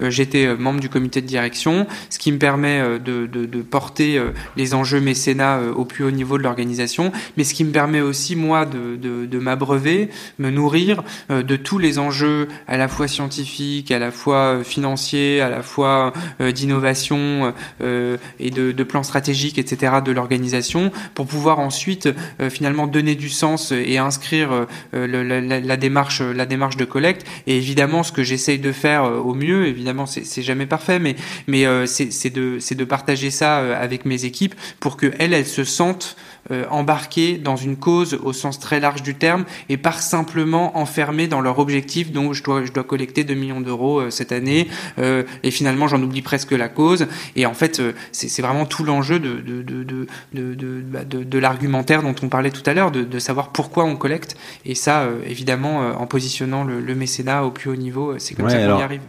j'étais membre du comité de direction, ce qui me permet de, de, de porter les enjeux mécénat au plus haut niveau de l'organisation, mais ce qui me permet aussi moi de, de, de m'abreuver, me nourrir de tous les enjeux à la fois scientifiques, à la fois fois financier, à la fois d'innovation et de, de plans stratégiques, etc. de l'organisation, pour pouvoir ensuite finalement donner du sens et inscrire la, démarche, la démarche de collecte. Et évidemment, ce que j'essaye de faire au mieux, évidemment, c'est jamais parfait, mais mais c'est de de partager ça avec mes équipes pour que elles, elles se sentent euh, embarqués dans une cause au sens très large du terme et pas simplement enfermés dans leur objectif donc je dois je dois collecter 2 millions d'euros euh, cette année euh, et finalement j'en oublie presque la cause. Et en fait c'est vraiment tout l'enjeu de de de de bah, de, l'argumentaire dont on parlait tout à l'heure de, de savoir pourquoi on collecte. Et ça évidemment en positionnant le, le, mécénat au plus haut niveau c'est comme ça qu'on y arrive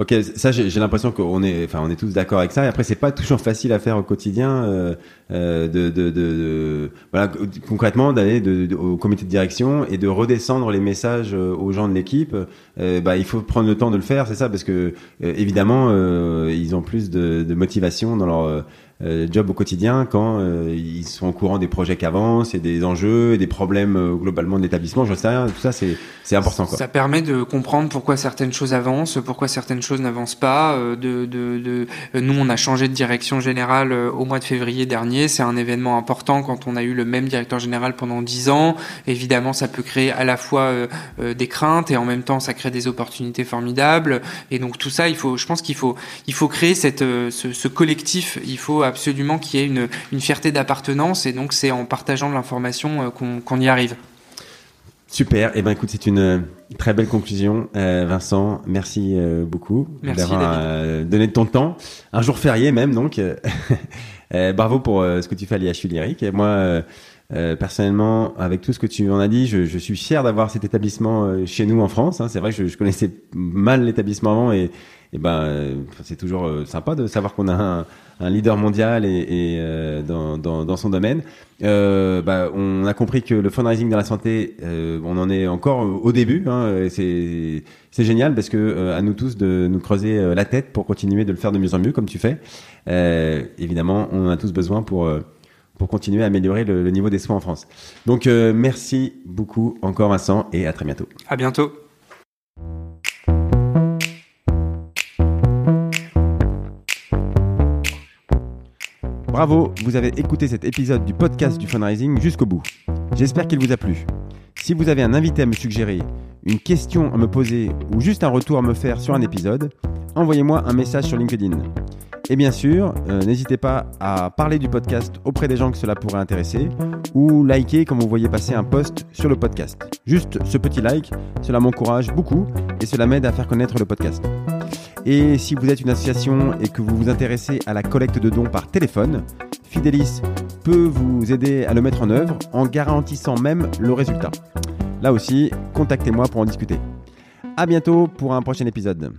Ok, ça j'ai l'impression qu'on est, enfin on est tous d'accord avec ça. Et après c'est pas toujours facile à faire au quotidien, euh, euh de, de, de, voilà concrètement d'aller au comité de direction et de redescendre les messages euh, aux gens de l'équipe. Euh, bah il faut prendre le temps de le faire, c'est ça, parce que euh, évidemment ils ont plus de, motivation dans leur job au quotidien quand euh, ils sont au courant des projets qui avancent et des enjeux et des problèmes euh, globalement de l'établissement. Je sais rien, tout ça c'est c'est important. Quoi. Ça permet de comprendre pourquoi certaines choses avancent, pourquoi certaines choses n'avancent pas. de, de, de, nous, on a changé de direction générale au mois de février dernier. C'est un événement important quand on a eu le même directeur général pendant dix ans. Évidemment, ça peut créer à la fois des craintes et en même temps, ça crée des opportunités formidables. Et donc tout ça, il faut, je pense qu'il faut, il faut créer cette, ce, ce collectif. Il faut absolument qu'il y ait une, une fierté d'appartenance et donc c'est en partageant de l'information euh, qu'on y arrive. Super. Et eh ben écoute, c'est une euh, très belle conclusion, euh, Vincent. Merci beaucoup d'avoir donné de ton temps, un jour férié même donc. bravo pour ce que tu fais à l'IHU Lyrique. Et moi, personnellement, avec tout ce que tu en as dit, je, je suis fier d'avoir cet établissement chez nous en France. Hein. C'est vrai que je, je connaissais mal l'établissement avant et, ben c'est toujours sympa de savoir qu'on a un, un leader mondial et, et euh, dans, dans, dans, son domaine. Euh, bah, on a compris que le fundraising dans la santé, euh, on en est encore au début. Hein, c'est génial parce que euh, à nous tous de nous creuser euh, la tête pour continuer de le faire de mieux en mieux comme tu fais. évidemment, on en a tous besoin pour pour continuer à améliorer le, le niveau des soins en France. Donc merci beaucoup encore Vincent et à très bientôt. À bientôt. Bravo, vous avez écouté cet épisode du podcast du fundraising jusqu'au bout. J'espère qu'il vous a plu. Si vous avez un invité à me suggérer, une question à me poser ou juste un retour à me faire sur un épisode, envoyez-moi un message sur LinkedIn. Et bien sûr, euh, n'hésitez pas à parler du podcast auprès des gens que cela pourrait intéresser ou liker quand vous voyez passer un post sur le podcast. Juste ce petit like, cela m'encourage beaucoup et cela m'aide à faire connaître le podcast. Et si vous êtes une association et que vous vous intéressez à la collecte de dons par téléphone, Fidelis peut vous aider à le mettre en œuvre en garantissant même le résultat. Là aussi, contactez-moi pour en discuter. À bientôt pour un prochain épisode.